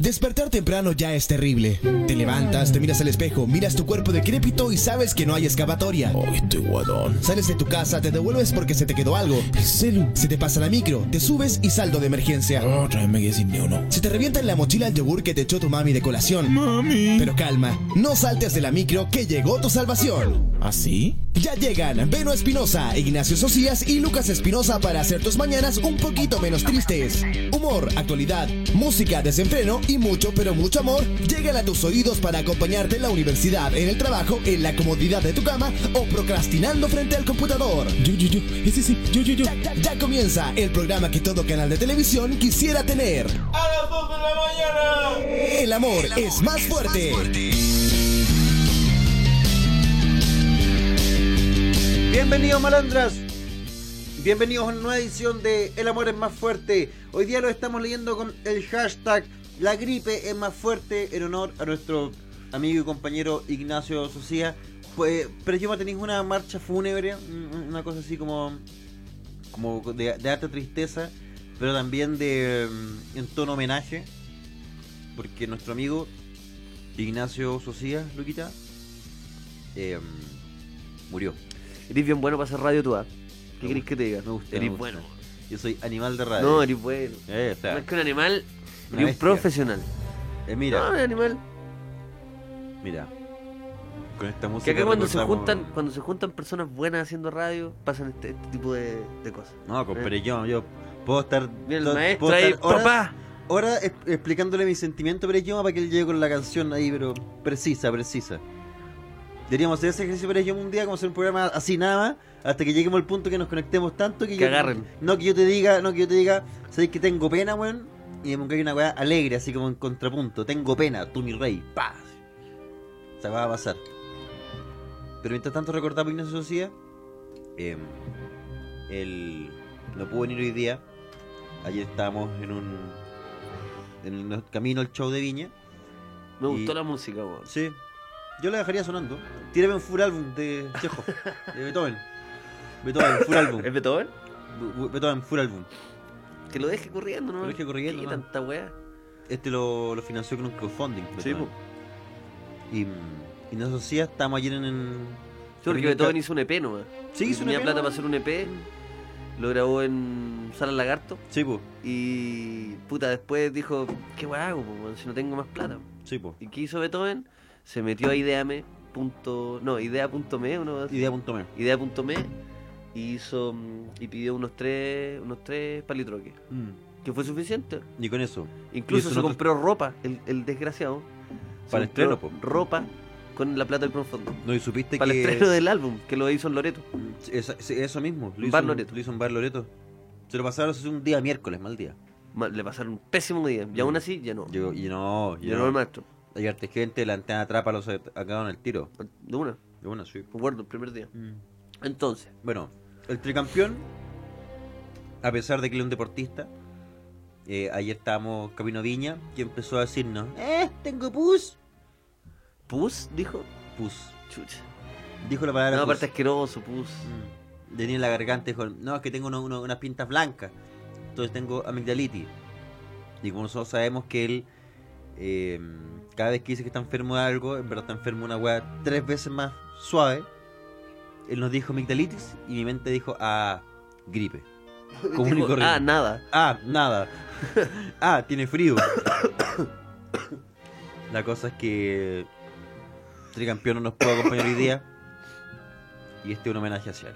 Despertar temprano ya es terrible. Te levantas, te miras al espejo, miras tu cuerpo decrépito y sabes que no hay excavatoria. Ay, estoy guadón. Sales de tu casa, te devuelves porque se te quedó algo. El celu. Se te pasa la micro, te subes y saldo de emergencia. Otra vez me quedé sin ni uno. Se te revienta en la mochila el yogur que te echó tu mami de colación. Mami. Pero calma, no saltes de la micro que llegó tu salvación. ¿Así? Ya llegan Beno Espinosa, Ignacio Socias y Lucas Espinosa para hacer tus mañanas un poquito menos tristes. Humor, actualidad, música, desenfreno y mucho, pero mucho amor llegan a tus oídos para acompañarte en la universidad, en el trabajo, en la comodidad de tu cama o procrastinando frente al computador. Yo, yo, yo. Ese sí. Yo, yo, yo. Ya, ya- ya comienza el programa que todo canal de televisión quisiera tener. A las 2 de la mañana. El amor es más fuerte. Bienvenidos malandras, bienvenidos a una nueva edición de El amor es más fuerte. Hoy día lo estamos leyendo con el hashtag La gripe es más fuerte en honor a nuestro amigo y compañero Ignacio Socia. Pues, pero yo tenéis una marcha fúnebre, un- una cosa así como, como de, alta tristeza, pero también de mm, en tono homenaje, porque nuestro amigo Ignacio Socia, Luquita, eh, murió. Eres bien bueno para hacer radio tú, ¿ah? ¿Qué querés que te diga? Me gusta. me Eres gusta. bueno. Yo soy animal de radio. No, eres bueno. Eh, o sea, Más que un animal, eres un profesional. eh, No, mira, un animal. mira. Con esta música. Que acá cuando se juntan, cuando se juntan personas buenas haciendo radio, pasan este, este tipo de, de cosas. No, con Eh. Perellón, yo puedo estar. Mira el maestro puedo ahí, horas- papá. es- explicándole mi sentimiento a Perellón para que él llegue con la canción ahí, pero precisa, precisa. Deberíamos hacer ese ejercicio Perellón un día, como hacer un programa así nada más, hasta que lleguemos al punto que nos conectemos tanto que, Que yo- agarren. No que yo te diga, no que yo te diga, sabéis que tengo pena, weón, y me hay una weá alegre, así como en contrapunto. Tengo pena, tú mi rey, paz. Se va a pasar. Pero mientras tanto recordamos Ignacio Socia. Eh, él no pudo venir hoy día. Ayer estábamos en un. En el camino al show de Viña. Me Y- gustó la música, weón. Sí. Yo la dejaría sonando. Tírame un full álbum de Chejo. de Beethoven. Beethoven, full álbum. ¿Es Beethoven? Be- Beethoven, full álbum. Que lo deje corriendo, ¿no? Lo deje corriendo, ¿Qué ¿no? tanta weá? Este lo, lo financió con un crowdfunding. Sí, Beethoven. Y, y nos hacía, estábamos ayer en. en Sí, porque Beethoven hizo un EP, ¿no? Sí, hizo un Tenía EP, plata para hacer un EP. Lo grabó en Sala Lagarto. Sí, po. Y puta, después dijo, ¿qué weá hago, po, si no tengo más plata? Sí, po. ¿Y qué hizo Beethoven? Se metió a ideame. Punto, no, idea.me, uno Idea.me. idea.me y hizo mm, y pidió unos tres unos tres palitroques, Mm. que fue suficiente. Y con eso. Incluso eso se no te- compró ropa, el, el desgraciado. Se Para el estreno, po. Ropa con la plata del crowdfunding. No, y supiste Para que. el estreno del álbum, que lo hizo en Loreto. Eso mismo. Lo hizo, Bar Loreto. lo hizo en Bar Loreto. Se lo pasaron hace un día miércoles, mal día. Le pasaron un pésimo día. Y aún así, ya no. Yo, y no, Ya no no. el maestro. Hay arte gente, la antena atrapa los acaban el tiro. De una. De una, sí. Me acuerdo, el primer día. Entonces, Bueno, el tricampeón, a pesar de que él es un deportista, eh, ayer estábamos Camino Viña y empezó a decirnos, eh, tengo pus. Pus, dijo. Pus. Chucha. Dijo la palabra No, aparte asqueroso, pus. Mm. Tenía en la garganta y dijo, no, es que tengo uno- uno- unas pintas blancas. Entonces tengo amigdalitis. Y como nosotros sabemos que él, eh, cada vez que dice que está enfermo de algo, en verdad está enfermo de una weá tres veces más suave. Él nos dijo amigdalitis y mi mente dijo, ah, gripe. Común y corriente. ah, nada. Ah, nada. ah, tiene frío. La cosa es que Tricampeón no nos puede acompañar hoy día. Y este es un homenaje hacia él.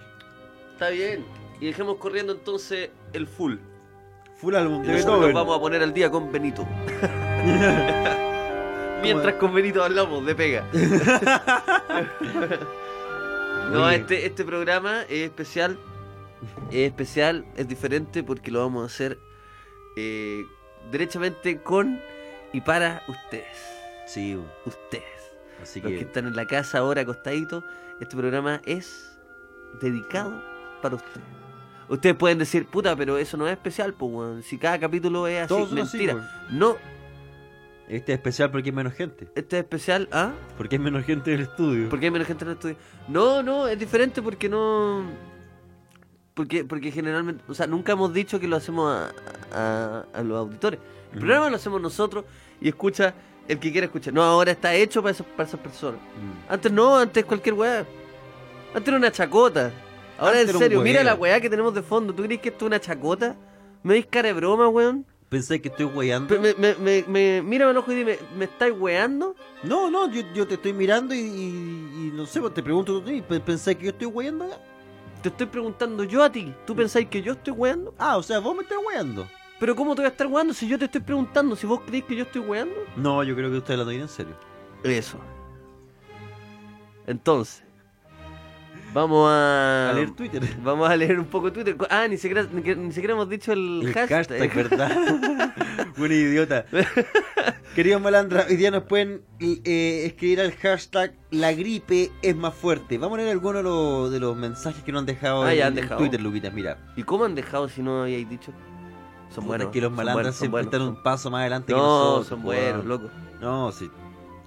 Está bien. Y dejemos corriendo entonces el full. Full álbum de Beethoven. nos vamos a poner al día con Benito. Mientras con Benito hablamos de pega. no, este, este programa es especial. Es especial, es diferente porque lo vamos a hacer eh, derechamente con y para ustedes. Sí, Ustedes. así Los que que están en la casa ahora acostaditos, este programa es dedicado para ustedes. Ustedes pueden decir, puta, pero eso no es especial, pues. Si cada capítulo es así, todos así, mentira. no, Este es especial porque hay menos gente. este es especial, ¿ah? Porque hay menos gente en el estudio. ¿Por qué hay menos gente en el estudio? No, no, es diferente porque no. Porque, porque generalmente, o sea, nunca hemos dicho que lo hacemos a, a- a los auditores. El programa lo hacemos nosotros y escucha el que quiera escuchar. No, ahora está hecho para, esas- para esas personas. Mm. Antes no, antes cualquier weá. Antes era una chacota. Ahora Antes en serio, mira la weá que tenemos de fondo. ¿Tú crees que esto es una chacota? ¿Me veis cara de broma, weón? Pensé que estoy weyando. Pe- Me, me, me, me- mírame al ojo y dime, ¿me estáis weando? No, no, yo, yo te estoy mirando y, y- y no sé, pues, te pregunto tú, ¿y pe- ¿pensás que yo estoy weyando acá? Te estoy preguntando yo a ti. ¿Tú pensáis que yo estoy weando? Ah, o sea, vos me estás weyando. Pero ¿cómo te voy a estar weando si yo te estoy preguntando? Si vos creéis que yo estoy weando. No, yo creo que usted hablando bien en serio. Eso. Entonces, vamos a... A leer Twitter. Vamos a leer un poco Twitter. Ah, ni siquiera, ni, ni siquiera hemos dicho el, El hashtag. hashtag, ¿verdad? Un idiota. Queridos malandras, hoy día nos pueden eh, escribir al hashtag La gripe es más fuerte. Vamos a leer algunos de los, de los mensajes que nos han dejado Ah, en. Twitter, Luquitas. Mira, ¿Y cómo han dejado si no habíais dicho? Son buenos. que los son malandras son siempre están un son- paso más adelante que No, nosotros. son po, buenos, loco. No, sí.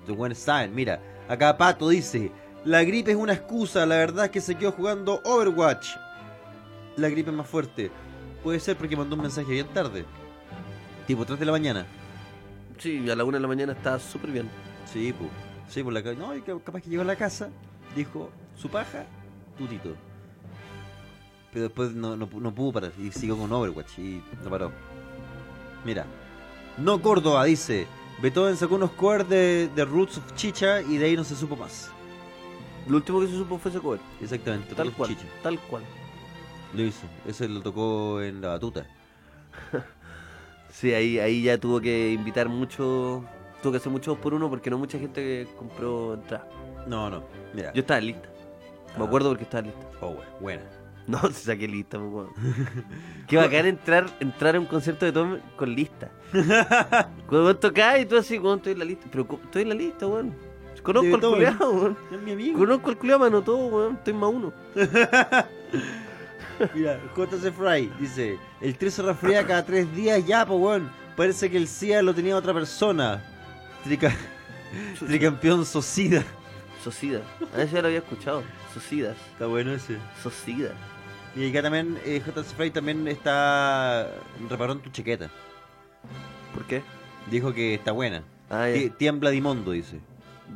Los buenos saben. Mira, acá Pato dice: La gripe es una excusa. La verdad es que se quedó jugando Overwatch. La gripe es más fuerte. Puede ser porque mandó un mensaje bien tarde. Tipo 3 de la mañana. Sí, a la una de la mañana está súper bien. Sí, pues. Sí, por la No, capaz que llegó a la casa, dijo su paja, tutito. Pero después no, no pudo parar y siguió con Overwatch y no paró. Mira. No Córdoba dice. Beethoven sacó unos covers de, de Roots of Chicha y de ahí no se supo más. Lo último que se supo fue ese cover. Exactamente, Tal cual. Chicha. Tal cual. Lo hizo. Ese lo tocó en la batuta. Sí, ahí, ahí ya tuvo que invitar mucho. Tuvo que hacer mucho dos por uno porque no mucha gente compró entrada. No, no. Mira. Yo estaba lista. Me Ah. acuerdo porque estaba lista. Oh, we- buena. No, se saqué lista, weón. Qué bacán entrar, entrar a un concierto de Tom con lista. Cuando vos tocás y tú así, weón, estoy en la lista. Pero estoy en la lista, weón. Conozco al culiao, weón. Es mi amigo. Conozco al culiao, me anotó, weón. Estoy más uno. Mira, JC Fry dice: El 3 se resfría cada tres días ya, po weón. Parece que el CIA lo tenía otra persona. Trica- Tricampeón Socida. Socida. A veces ya lo había escuchado. Socidas. Está bueno ese. Socida. Y acá también, eh, JC Fry también está. Reparó en tu chaqueta. ¿Por qué? Dijo que está buena. Ah. Tiembla Dimondo, dice.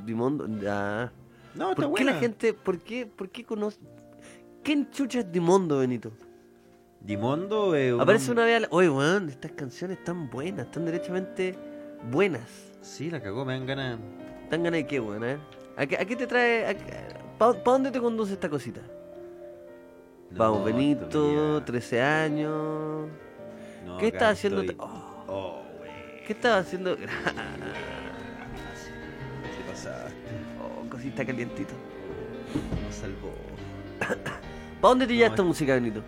Dimondo. Ah. No, está ¿Por qué buena. la gente, por qué, por qué conoce? ¿Quién chucha es Dimondo, Benito? Dimondo eh, un Aparece una vez a la... Oye, weón, estas canciones están buenas, están derechamente buenas. Sí, la cagó, me dan ganas. ¿Están ganas de qué, weón? eh? ¿A qué, a qué te trae? ¿Para dónde te conduce esta cosita? Vamos, No, Benito, todavía. 13 años. No, ¿Qué estás haciendo? estoy. Oh, Oh. ¿Qué estás haciendo? Oh, cosita calientito. Nos salvó. ¿Para dónde te lleva No, esta es- música, Benito?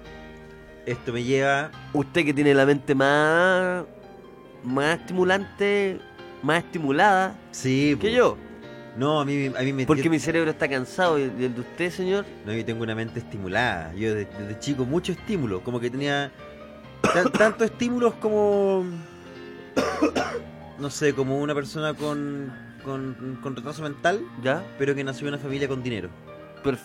Esto me lleva. Usted que tiene la mente más... Más estimulante, más estimulada Sí, que yo. No, a mí, a mí me Porque mi cerebro está cansado y el de usted, señor. No, yo tengo una mente estimulada. Yo desde, desde chico mucho estímulo. Como que tenía tan- tantos estímulos como... No sé, como una persona con, con, con retraso mental, ¿Ya? pero que nació en una familia con dinero.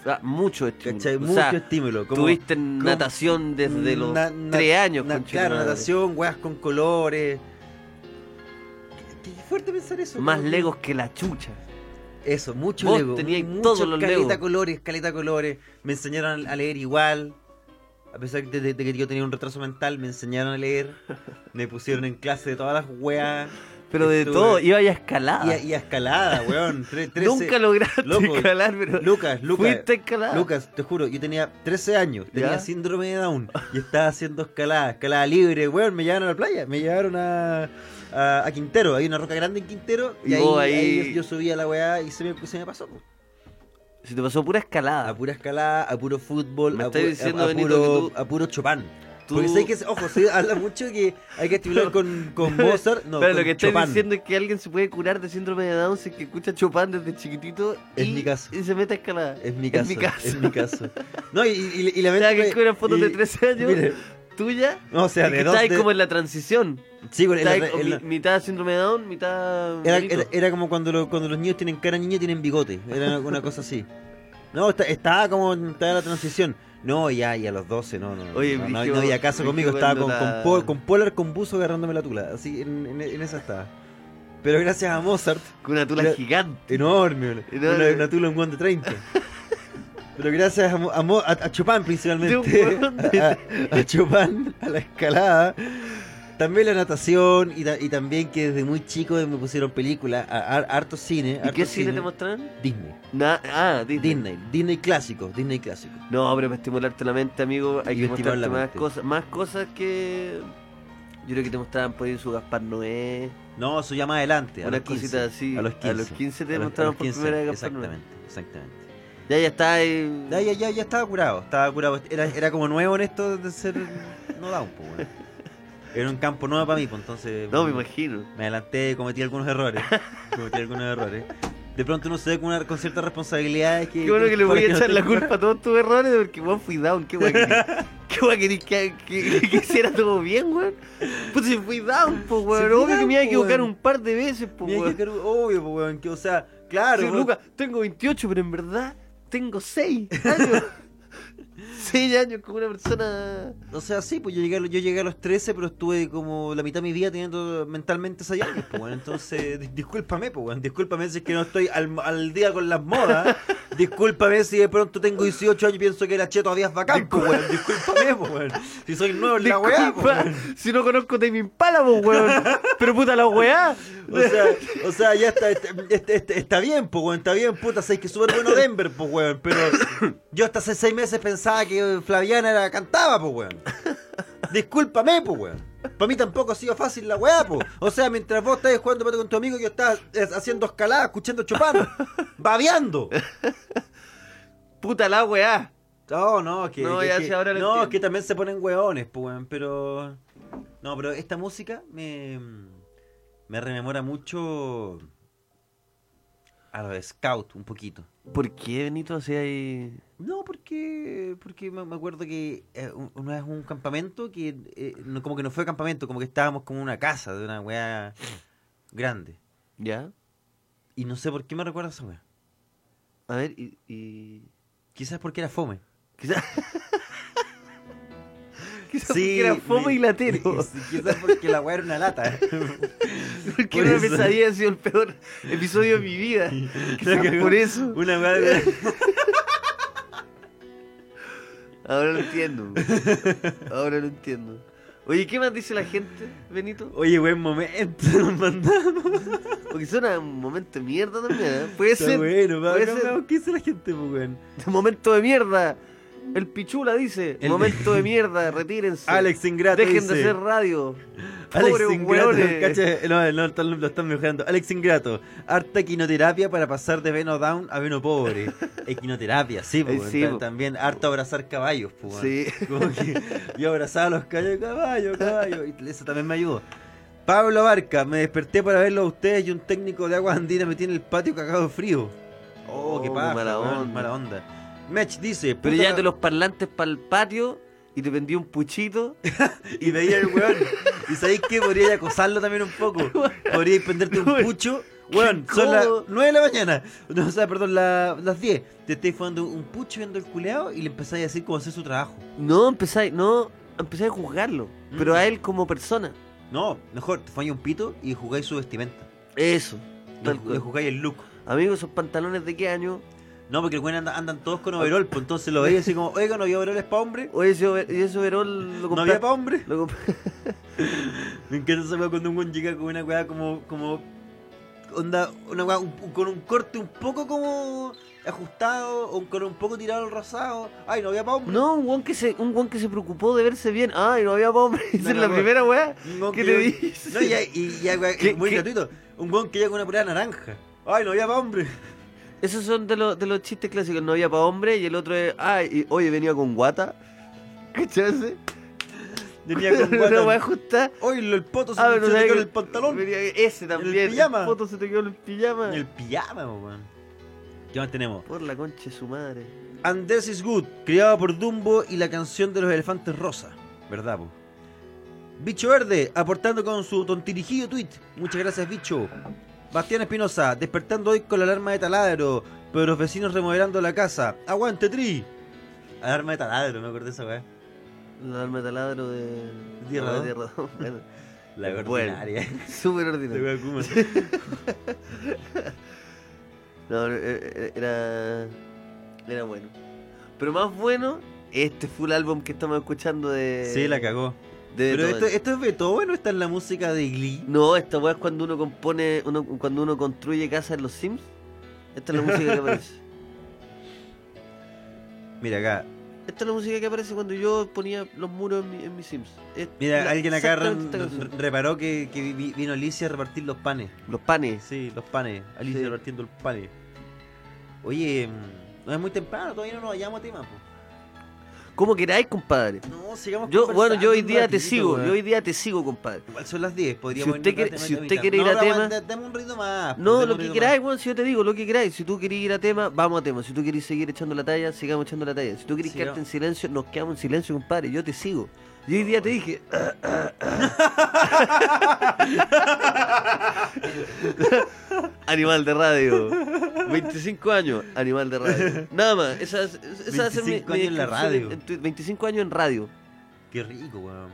Ah, mucho estímulo. ¿Cachai? O Mucho sea, estímulo. Como, tuviste como- natación desde los na- na- tres años, na- Claro, natación, weas con colores. Qué, qué fuerte pensar eso. Más como legos que la chucha. Eso, mucho Vos Lego. teníais mucho todos los caleta Legos. colores, caleta colores. Me enseñaron a leer igual. A pesar de, de- de que yo tenía un retraso mental, me enseñaron a leer. Me pusieron en clase de todas las weas. Pero de Estuve- todo, iba ya a escalada. Y a, y a escalada, weón. Tre- trece- Nunca lograste Loco, escalar, pero Lucas, Lucas. fuiste a escalar. Lucas, te juro, yo tenía 13 años, tenía ¿Ya? síndrome de Down y estaba haciendo escalada, escalada libre, weón, me llevaron a la playa, me llevaron a, a, a Quintero, hay una roca grande en Quintero y, Y ahí, ahí- ahí yo, subía la weá y se me, se me pasó. Se te pasó pura escalada. A pura escalada, a puro fútbol, Me a, pu- diciendo, a- a Benito, puro, que tú- a puro Chopin. Tú- Porque sé que, ojo, se habla mucho que hay que estimular con, con Mozart, no, Pero con lo que Chopin. diciendo es que alguien se puede curar de síndrome de Down si es que escucha Chopin desde chiquitito y, Es mi caso. y se mete a escalada. Es mi caso, Es mi caso. es mi caso. No, y, y, y la O sea, que encuentran fotos y- de 13 años mire, tuya. no, o sea, y de dos... estás ahí de- como en la transición. Sí, bueno, mi- mitad síndrome de Down, mitad. Era, era, era como cuando, lo- cuando los niños tienen cara niña tienen bigote. Era una cosa así. No, está- estaba como estaba en la transición. No, ya, y a los 12, no, no. Oye, no, no, no había caso Brigio conmigo. Estaba con, la- con polar con buzo agarrándome la tula. Así, en, en, en esa estaba. Pero gracias a Mozart, Con una tula gigante. enorme, una, Enorme. una, una tula un guante 30. Pero gracias a, a, a- a Chopin principalmente, De de- a, a Chopin, a la escalada, también la natación y, ta- y también que desde muy chico me pusieron películas, harto cine. ¿Y harto qué cine te mostraron? Disney. Na- ah, Disney. Disney, Disney clásico, Disney clásico. No, pero para estimularte la mente, amigo, hay Y que estimular mostrarte la más mente. cosas, más cosas que yo creo que te mostraban por ahí su Gaspar Noé, No, eso ya más adelante. A unas los 15, cositas así. A los 15. A los 15 te los- mostraron los por 15, primera vez Gaspar Noé. Exactamente, exactamente. Ya, ya está ahí. Ya, ya, ya, ya estaba curado, estaba curado. Era, era como nuevo en esto de ser no da un poco. Era un campo nuevo para mí, pues entonces. No, me imagino. Me adelanté, cometí algunos errores. cometí algunos errores. De pronto uno se ve con, una, con ciertas responsabilidades que. Qué bueno que le voy a no echar la culpa a todos tus errores porque weón fui down, qué querís. Qué querís que, que, que hiciera todo bien, weón. Pues si fui down, pues weón. Obvio que me iba a equivocar weón. un par de veces, pues weón. que obvio, pues, weón, que, o sea, claro. Sí, weón. Lucas, tengo 28, pero en verdad tengo 6 años. 6 años como una persona. O sea, sí, pues yo llegué, a yo llegué a los 13, pero estuve como la mitad de mi vida teniendo mentalmente 6 años, pues, weón. Entonces, dis- discúlpame, pues, weón. Discúlpame si es que no estoy al, al día con las modas. Discúlpame si de pronto tengo 18 años y pienso que la che todavía es bacán, pues, weón. Discúlpame, pues, weón. Si soy nuevo en la weá, pues, si no conozco Tame Impala, pues weón. Pero puta la weá. O sea, o sea, ya está, está, está- está- está bien, pues, weón, está bien, puta, sabes que súper bueno Denver, pues, weón, pero yo hasta hace seis meses pensaba que Flaviana era, cantaba, pues, weón. Discúlpame, pues, weón. Para mí tampoco ha sido fácil la weá, pues. O sea, mientras vos estás jugando pate con tu amigo, yo estaba eh, haciendo escalada, escuchando Chopin, babeando. Puta la weá. No, no, que. No, que- ya que- ahora No, entiendo. que también se ponen weones, pues, weón, pero. No, pero esta música me. Me rememora mucho. A los Scout, un poquito. ¿Por qué, Benito? Sea, hay... No, porque. Porque me acuerdo que eh, un- una vez un campamento que. eh, no- como que no fue campamento, como que estábamos como en una casa de una weá grande. ¿Ya? Y no sé por qué me recuerda esa weá. A ver, y... y... Quizás porque era fome. Quizás... Quizás porque era fome me- y latero. sí, Quizás porque la weá era una lata. Porque Por una pesadilla ha sido el peor episodio de mi vida. Quizás por eso. Una weá. Ahora lo entiendo. Ahora lo entiendo. Oye, ¿qué más dice la gente, Benito? Oye, buen momento, nos mandamos. Porque suena un momento de mierda también, ¿eh? Puede Está ser. bueno, puede ser. ¿Qué dice la gente, pues, weón? Momento de mierda. El Pichula dice, El- momento de mierda, retírense. Alex Ingrato Dejen dice, de hacer radio. Alex Pobres Ingrato, cacha, no, no, están- lo están mejorando. Alex Ingrato, harta equinoterapia para pasar de veno down a veno pobre. Equinoterapia, sí, pues, Eh, weón, sí, po. también harto abrazar caballos, pues. weón. Sí. Como que yo abrazaba a los caballos, caballo, caballo, y eso también me ayudó. Pablo Barca, me desperté para verlo a ustedes y un técnico de agua andina me tiene el patio cagado de frío. Oh, Oh, qué qué paja, mala onda. mala onda. Mech dice, Pero ya de los parlantes para el patio y te vendí un puchito. Y veía el weón. ¿Y sabéis qué? Podría acosarlo también un poco. Podría prenderte un pucho. Weón, son las incómodo. 9 de la mañana. No, o sea, perdón, la- las 10. Te estáis fumando un pucho viendo el culeado y le empezáis a decir cómo hacer su trabajo. No, empezáis, no, empezáis a juzgarlo. Pero Mm. a él como persona. No, mejor, te fumáis un pito y jugáis su vestimenta. Eso. Le, le jugáis el look. Amigo, esos pantalones de qué año? No, porque el weón anda- andan todos con overol, pues entonces lo veis así como, oiga, no había overoles para hombre. Oye, ese, over- ese overol lo No había para hombre. lo comp- Me encanta esa weá cuando un weón llega con una weá como, como, onda, una weá un- con un corte un poco como ajustado, o con un poco tirado al rosado. Ay, no había para hombre. No, un guan que se, un guan que se preocupó de verse bien. Ay, no había hombre. Esa No, es no, la no. primera weá. Un weón ¿Qué que le dices? No, y, y, y, weá, ¿Qué- muy qué? gratuito. Un weón que llega con una purada naranja. Ay, no había para hombre. Esos son de, los de los chistes clásicos. No había para hombre y el otro es. Ay, y, oye, venía con guata. ¿Cachai? ese? Tenía con Una weá guata. justa. Oye, el poto se, Ah, se sabes quedó en el pantalón. venía- ese también. pijama. foto se te quedó en el pijama. En el pijama, weón. ¿Qué más tenemos? Por la concha de su madre. Andrés is Good, criado por Dumbo y la canción de los elefantes rosa. ¿Verdad, po? Bicho Verde, aportando con su tontirijillo tweet. Muchas gracias, bicho. Bastián Espinosa, despertando hoy con la alarma de taladro, pero los vecinos remodelando la casa. ¡Aguante, Tri! Alarma de taladro, me acordé de esa weá. El alma de taladro de. Tierra no, dos. Tierra. Bueno. La Es ordinaria. bueno. Súper Kuma. No, no, eh, eh, era. Era bueno. Pero más bueno, este full álbum que estamos escuchando de. Sí, la cagó. De Pero esto, esto es Beethoven o está en la música de Glee. No, esta weá es cuando uno compone, uno, cuando uno construye casas en los Sims. Esta es la música que aparece. Mira acá. Esta es la música que aparece cuando yo ponía los muros en mi, en mis Sims. Es Mira, la- alguien acá reparó que, que vi- vino Alicia a repartir los panes. Los panes. Sí, los panes. Alicia Sí. repartiendo los panes. Oye, mm, no es muy temprano, todavía no nos vayamos a tema. po. Como queráis, compadre. No, sigamos Yo, bueno, yo hoy día te sigo, yo hoy día te sigo, compadre. Igual son las 10, podríamos Si usted quiere- si usted quiere ir a tema- da- Dame un ritmo más. pues, No, lo que queráis, weón, si yo te digo, lo que queráis. Si tú querés ir a tema, vamos a tema. Si tú querés seguir echando la talla, sigamos echando la talla. Si tú querés Sí, quedarte no. en silencio, nos quedamos en silencio, compadre. Yo te sigo. Y hoy día te dije. animal de radio. 25 años, animal de radio. Nada más. Esa, esa va a ser mi, 25 mi años en la descripción radio. en tu- 25 años en radio. Qué rico, weón.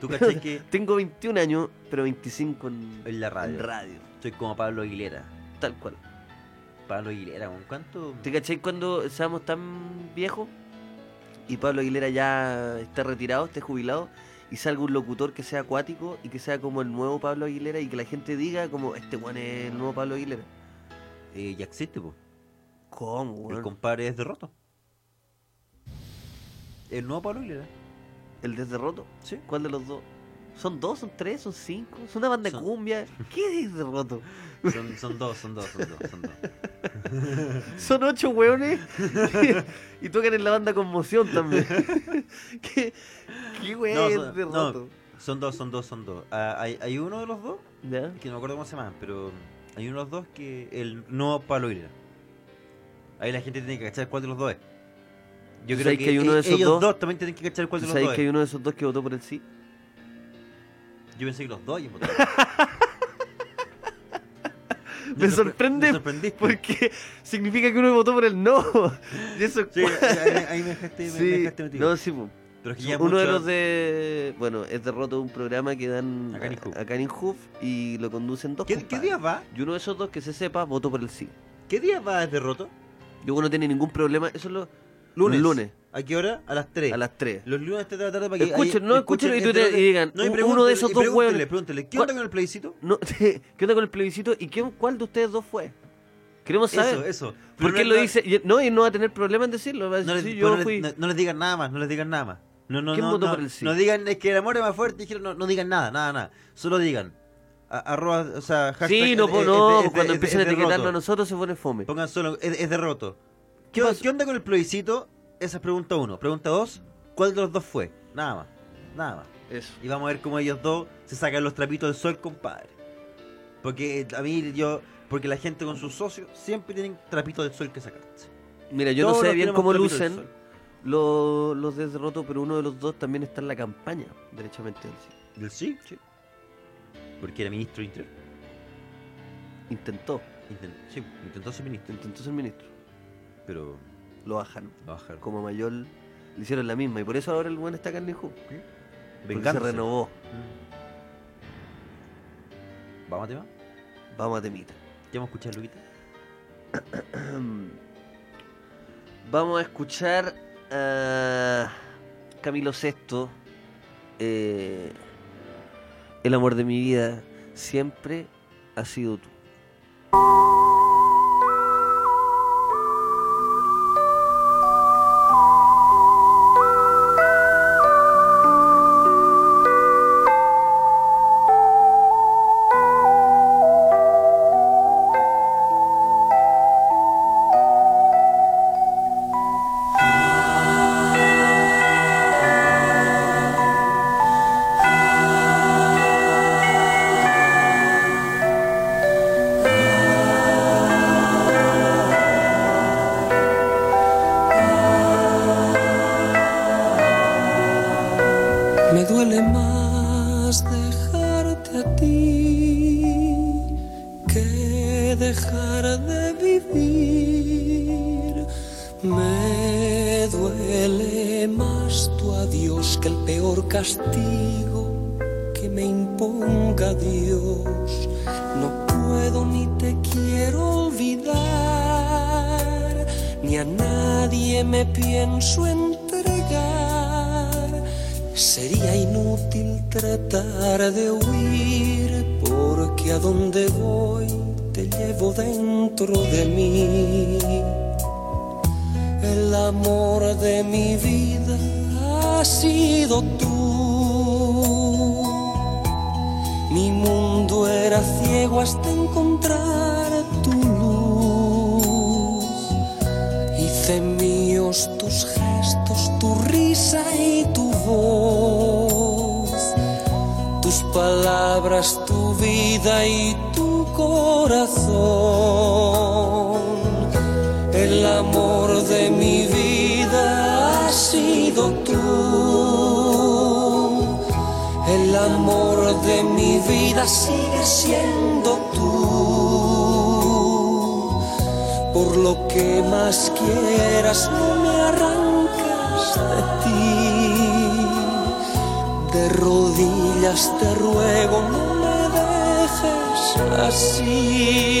¿Tú cachai que Tengo 21 años, pero 25 en, en la radio? en radio. Soy como Pablo Aguilera. Tal cual. Pablo Aguilera, weón. ¿Cuánto? ¿Te cachai cuando seamos tan viejos y Pablo Aguilera ya está retirado, esté jubilado y salga un locutor que sea acuático y que sea como el nuevo Pablo Aguilera y que la gente diga como este weón es el nuevo Pablo Aguilera? Eh, ya existe, po. ¿Cómo, El weón? compadre es derroto. El nuevo Pablo Aguilera. ¿El desderroto? Sí. ¿Cuál de los dos? ¿Son dos? ¿Son tres? ¿Son cinco? ¿Son una banda de Son- cumbia? ¿Qué es desderroto? Son, son dos, son dos, son dos, son dos. Son ocho weones y tocan en la banda Conmoción también. ¿Qué, qué weón No, es son- desderroto? Son dos, son dos, son dos. Ah, hay, hay uno de los dos, ¿Ya? que no me acuerdo cómo se llama, pero hay uno de los dos que el nuevo Pablo Aguilera. Ahí la gente tiene que cachar cuál de los dos es. Yo ¿Tú creo que, que hay uno de e- esos ellos dos? también tienen que cachar cuál ¿Tú de los dos que hay uno de esos dos que votó por el sí? Yo pensé que los dos iban. Me sorpre- sorprende Me. Porque significa que uno votó por el no. Y eso Sí, ahí, me dejaste, me- me Sí, dejaste metido. no, sí. Pero es que ya Uno de los de. Bueno, es derroto de un programa que dan A Canning Hoof. y lo conducen dos. ¿Qué, ¿Qué día va? Y uno de esos dos que se sepa, votó por el sí. ¿Qué día va el derroto? Y uno no tiene ningún problema. Eso es lo. Lunes. Lunes, ¿A qué hora? A las 3. a las 3. Los lunes a las 3 de la tarde para que. Escuchen, no, escuchen y te- y digan, No, y uno de esos y dos hueones. Pregúntele, ¿qué ¿Cuál- onda con el plebiscito? No, ¿Qué onda con el plebiscito? ¿Y quién, cuál de ustedes dos fue? Queremos saber. Eso, eso. ¿Por Pero qué no- lo dice? Y- No, y no va a tener problema en decirlo. No decir, les, sí, pero yo no les- fui. no- no les digan nada más, no les digan nada más. No, no, ¿Quién no, votó no, por el sí? no digan es que el amor es más fuerte, dijeron, no, no digan nada, nada, nada. Solo digan. a- arroba, o sea, hashtag Sí, no, es- no, es- es- cuando empiecen a etiquetarnos a nosotros se pone fome. Pongan solo, es derroto. ¿Qué ¿Qué, onda con el plebiscito? Esa es pregunta uno. Pregunta dos, ¿cuál de los dos fue? Nada más, nada más. Eso. Y vamos a ver cómo ellos dos se sacan los trapitos del sol, compadre. Porque a mí, yo, porque la gente con sus socios siempre tienen trapitos del sol que sacarse. Mira, yo Todos no sé bien cómo lucen los, los de derroto, pero uno de los dos también está en la campaña, derechamente del sí. ¿Del sí? Sí. Porque era ministro de Interior. Intentó, Inten- sí, intentó ser ministro, intentó ser ministro. Pero Lo bajaron. lo bajaron. Como mayor le hicieron la misma. Y por eso ahora el buen está acá en se renovó. Mm. ¿Vamos a tema? Vamos a temita. ¿Ya vamos a escuchar, Luquita? Vamos a escuchar a Camilo VI. eh, el amor de mi vida siempre ha sido tú. Me duele más tu adiós que el peor castigo que me impide ponga Dios. No puedo ni te quiero olvidar, ni a nadie me pienso entregar. Sería inútil tratar de huir, porque a donde voy te llevo dentro de mí. El amor de mi vida ha sido tú. Mi mundo era ciego hasta encontrar tu luz. Hice míos tus gestos, tu risa y tu voz. Tus palabras, tu vida y tu corazón. El amor de mi vida ha sido tú. El amor de mi vida sigue siendo tú. Por lo que más quieras, no me arrancas de ti. De rodillas te ruego, no me dejes así.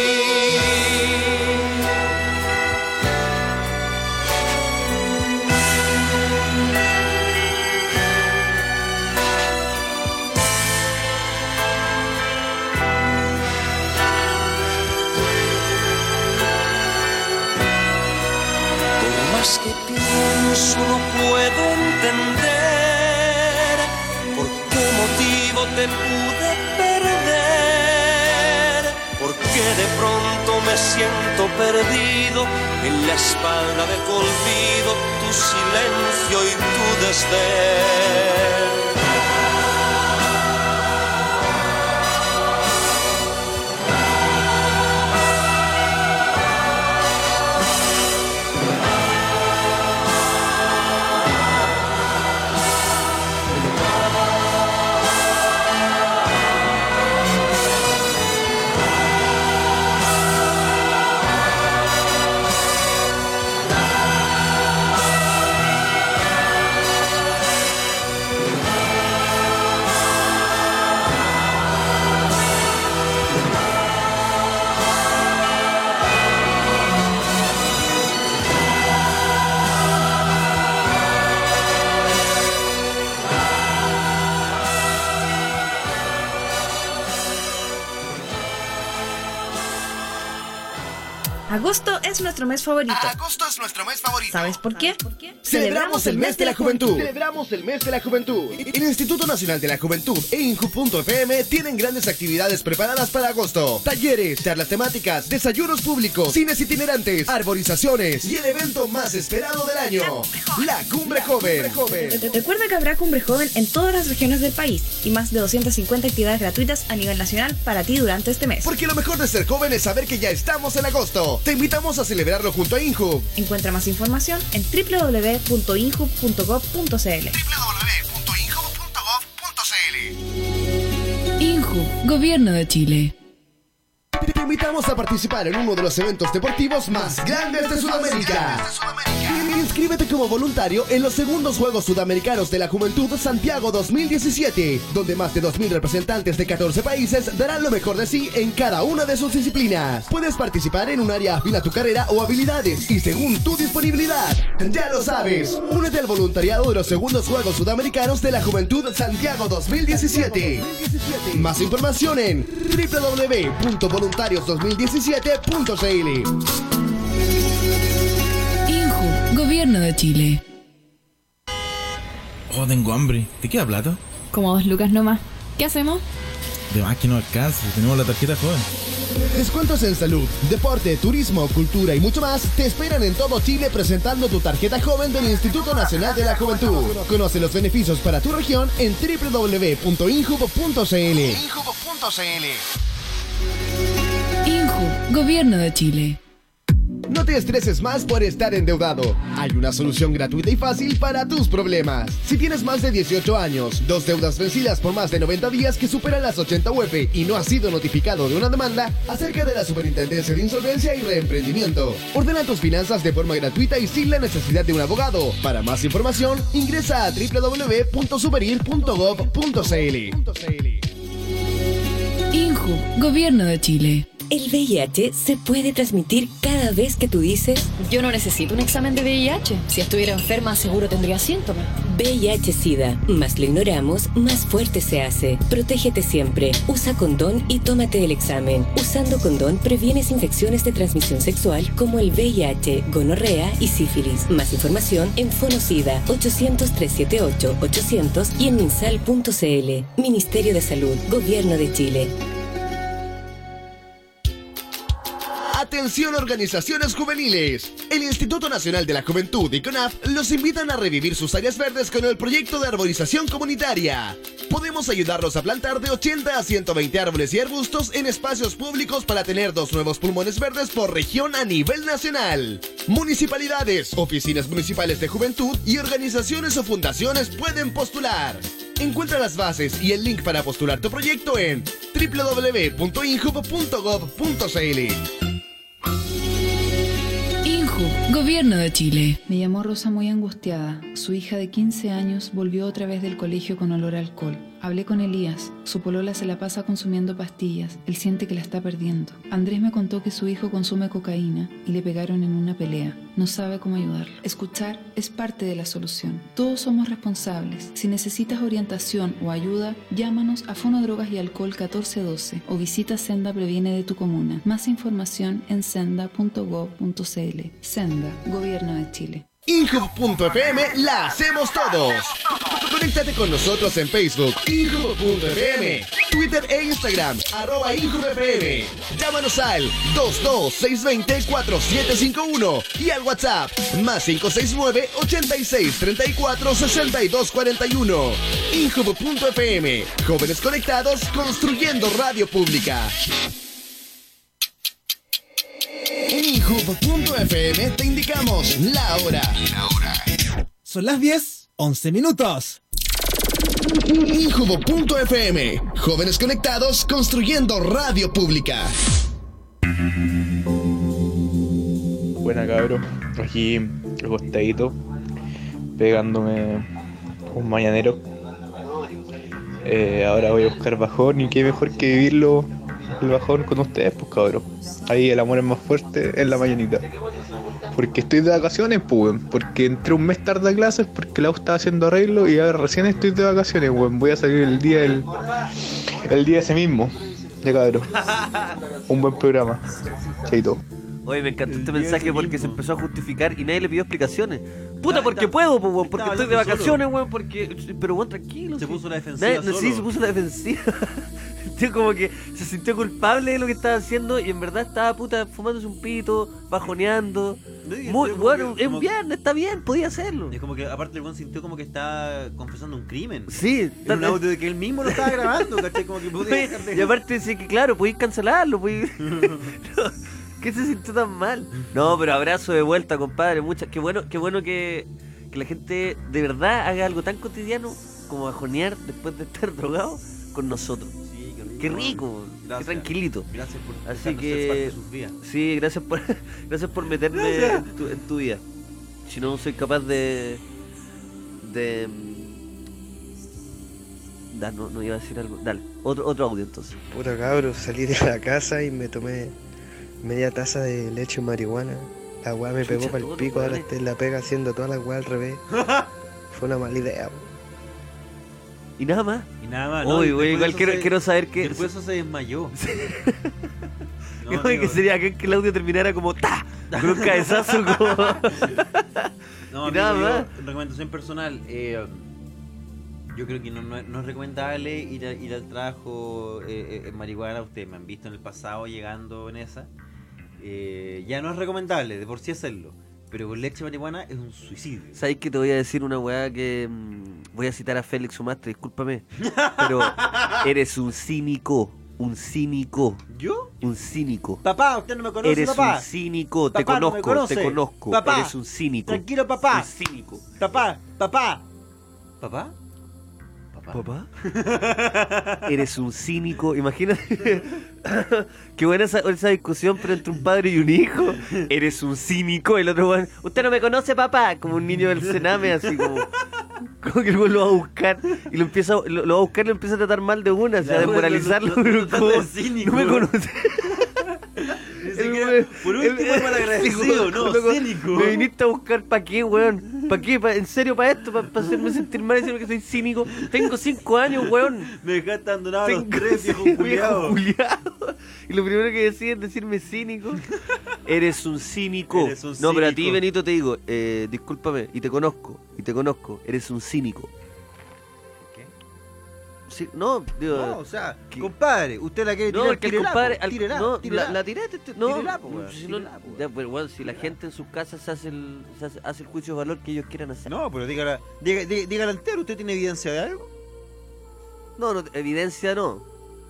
Pienso no puedo entender por qué motivo te pude perder, por qué de pronto me siento perdido en la espalda de tu olvido, tu silencio y tu desdén. Agosto es nuestro mes favorito. Agosto es nuestro mes favorito. ¿Sabes por qué? Celebramos el mes de la juventud. Celebramos el mes de la juventud. El Instituto Nacional de la Juventud e Inju.fm tienen grandes actividades preparadas para agosto. Talleres, charlas temáticas, desayunos públicos, cines itinerantes, arborizaciones y el evento más esperado del año, la Cumbre Joven. Recuerda que habrá cumbre joven en todas las regiones del país y más de 250 actividades gratuitas a nivel nacional para ti durante este mes. Porque lo mejor de ser joven es saber que ya estamos en agosto. Te invitamos a celebrarlo junto a Inhub. Encuentra más información en www.inhub.gov.cl. www.inhub.gov.cl INJU, Gobierno de Chile. Te invitamos a participar en uno de los eventos deportivos más grandes de Sudamérica. Inscríbete como voluntario en los segundos Juegos Sudamericanos de la Juventud Santiago 2017, donde más de 2.000 representantes de 14 países darán lo mejor de sí en cada una de sus disciplinas. Puedes participar en un área afín a tu carrera o habilidades y según tu disponibilidad. Ya lo sabes, únete al voluntariado de los segundos Juegos Sudamericanos de la Juventud Santiago 2017. Más información en www.voluntarios2017.cl. Gobierno de Chile. Oh, tengo hambre. ¿Te queda plata? Como dos lucas nomás. ¿Qué hacemos? De más que no alcanza. Tenemos la tarjeta joven. Descuentos en salud, deporte, turismo, cultura y mucho más te esperan en todo Chile presentando tu tarjeta joven del Instituto Nacional de la Juventud. Conoce los beneficios para tu región en www.injubo.cl. INJU, Gobierno de Chile. No te estreses más por estar endeudado. Hay una solución gratuita y fácil para tus problemas. Si tienes más de 18 años, dos deudas vencidas por más de 90 días que superan las 80 UF y no has sido notificado de una demanda, acerca de la Superintendencia de Insolvencia y Reemprendimiento. Ordena tus finanzas de forma gratuita y sin la necesidad de un abogado. Para más información, ingresa a www.superir.gov.cl. INJU, Gobierno de Chile. El VIH se puede transmitir cada vez que tú dices Yo no necesito un examen de VIH. Si estuviera enferma, seguro tendría síntomas. VIH-Sida. Más lo ignoramos, más fuerte se hace. Protégete siempre. Usa condón y tómate el examen. Usando condón previenes infecciones de transmisión sexual como el VIH, gonorrea y sífilis. Más información en Fonocida 800-378-800 y en minsal.cl. Ministerio de Salud, Gobierno de Chile. Atención organizaciones juveniles. El Instituto Nacional de la Juventud y CONAF los invitan a revivir sus áreas verdes con el proyecto de arborización comunitaria. Podemos ayudarlos a plantar de 80 a 120 árboles y arbustos en espacios públicos para tener dos nuevos pulmones verdes por región a nivel nacional. Municipalidades, oficinas municipales de juventud y organizaciones o fundaciones pueden postular. Encuentra las bases y el link para postular tu proyecto en www.injubo.gov.cl. Gobierno de Chile. Me llamó Rosa muy angustiada. Su hija de 15 años volvió otra vez del colegio con olor a alcohol. Hablé con Elías. Su polola se la pasa consumiendo pastillas. Él siente que la está perdiendo. Andrés me contó que su hijo consume cocaína y le pegaron en una pelea. No sabe cómo ayudarlo. Escuchar es parte de la solución. Todos somos responsables. Si necesitas orientación o ayuda, llámanos a Fono Drogas y Alcohol 1412 o visita Senda Previene de tu comuna. Más información en senda.gov.cl. Senda, Gobierno de Chile. Inhub.fm la hacemos todos. Conéctate con nosotros en Facebook, Inhub.fm, Twitter e Instagram, arroba InhubFM. Llámanos al 22620-4751 y al WhatsApp, más 569-8634-6241. Inhub.fm, jóvenes conectados construyendo radio pública. En Inhub.fm te indicamos la hora. Son las 10, 11 minutos. Injubo.fm. Jóvenes conectados construyendo radio pública. Buena cabro, aquí acostadito, pegándome un mañanero. Eh, ahora voy a buscar bajón y qué mejor que vivirlo el bajón con ustedes, pues cabrón. Ahí el amor es más fuerte en la mañanita. Porque estoy de vacaciones, pues, weón. Porque entré un mes tarde a clases porque la U estaba haciendo arreglo y ahora recién estoy de vacaciones, weón. Voy a salir el día del. el día ese mismo. De cabrón. Un buen programa. Chaito. Oye, me encantó este mensaje porque se empezó a justificar y nadie le pidió explicaciones. Puta, porque puedo, po, weón, porque Estaba estoy de vacaciones, weón, porque... Pero, weón, tranquilo. Se sí. puso la defensiva Nadie- solo. Sí, se puso la defensiva. Tío, como que se sintió culpable de lo que estaba haciendo y en verdad estaba, puta, fumándose un pito, bajoneando. Muy, bueno, que- es como- viernes, está bien, podía hacerlo. Es como que aparte el buen sintió como que está confesando un crimen. Sí, En un audio de que él mismo lo estaba grabando, ¿cachai? Como que podía y aparte sí que claro, podéis cancelarlo, podéis... no, qué se sintió tan mal? No, pero abrazo de vuelta, compadre. Muchas, qué bueno, qué bueno que, que la gente de verdad haga algo tan cotidiano como bajonear después de estar drogado con nosotros. Sí, Qué rico, Gracias. qué tranquilito. Gracias por Así ser parte que de sus vidas. sí, gracias por gracias por meterme en tu, en tu vida. Si no soy capaz de de mm, da, no, no iba a decir algo. Dale, otro otro audio entonces. Puta cabro, salí de la casa y me tomé media taza de leche y marihuana. La weá me pegó para el pico, ahora estoy en la pega haciendo todas las weas al revés. Fue una mala idea. Y nada más. Y nada más. ¿no? Uy, güey, después igual quiero, se- quiero saber qué. Después eso se desmayó. Uy, No, que sería que, que el audio terminara como ¡ta! Con un cabezazo como. No, y nada yo, más. recomendación personal. eh, yo creo que no, no- no es recomendable ir, a- ir al trabajo eh, eh, en marihuana. Ustedes me han visto en el pasado llegando en esa. Eh, ya no es recomendable, de por sí hacerlo. Pero con leche marihuana es un suicidio. ¿Sabes que te voy a decir una weá que. mm, voy a citar a Félix Sumastre, discúlpame. Pero eres un cínico. Un cínico. ¿Yo? Un cínico. Papá, usted no me conoce, Eres papá. un cínico, te Papá, no me conozco, te conozco. Papá, Eres un cínico. Tranquilo, papá. Un cínico. Papá, papá. ¿Papá? ¿Papá? Eres un cínico. Imagínate. Qué buena esa, esa discusión, pero entre un padre y un hijo. Eres un cínico. El otro weón. Usted no me conoce, papá. Como un niño del Sename, así como. Como que lo va a buscar. Y lo empieza lo, lo va a buscar y lo empieza a tratar mal de una. O sea, Ya, de bueno, moralizarlo. lo- lo- pero lo trata como, de cínico, No me conoce. Por último es malagradecido, no, loco, cínico. Me viniste a buscar para qué, weón. ¿Para qué? ¿Pa- ¿En serio para esto? ¿Para hacerme sentir mal y decirme que soy cínico? Tengo cinco años, weón. Me dejaste abandonado a los tres, viejo culiao. Y lo primero que decís es decirme cínico. Eres un cínico. Eres un no, pero a ti. Benito, te digo, eh, discúlpame, y te conozco, y te conozco, eres un cínico. No, digo. No, o sea, compadre, usted la quiere No, tirar, es que el compadre. al- tírela, no, tírela. la, la tiré, te- te- no. Tírela, po, si no- tírela, po, ya, pero bueno, si la gente en sus casas se hace el, se hace, hace el juicio de valor que ellos quieran hacer. No, pero dígala, diga- dígala entero, ¿usted tiene evidencia de algo? No, no, evidencia no.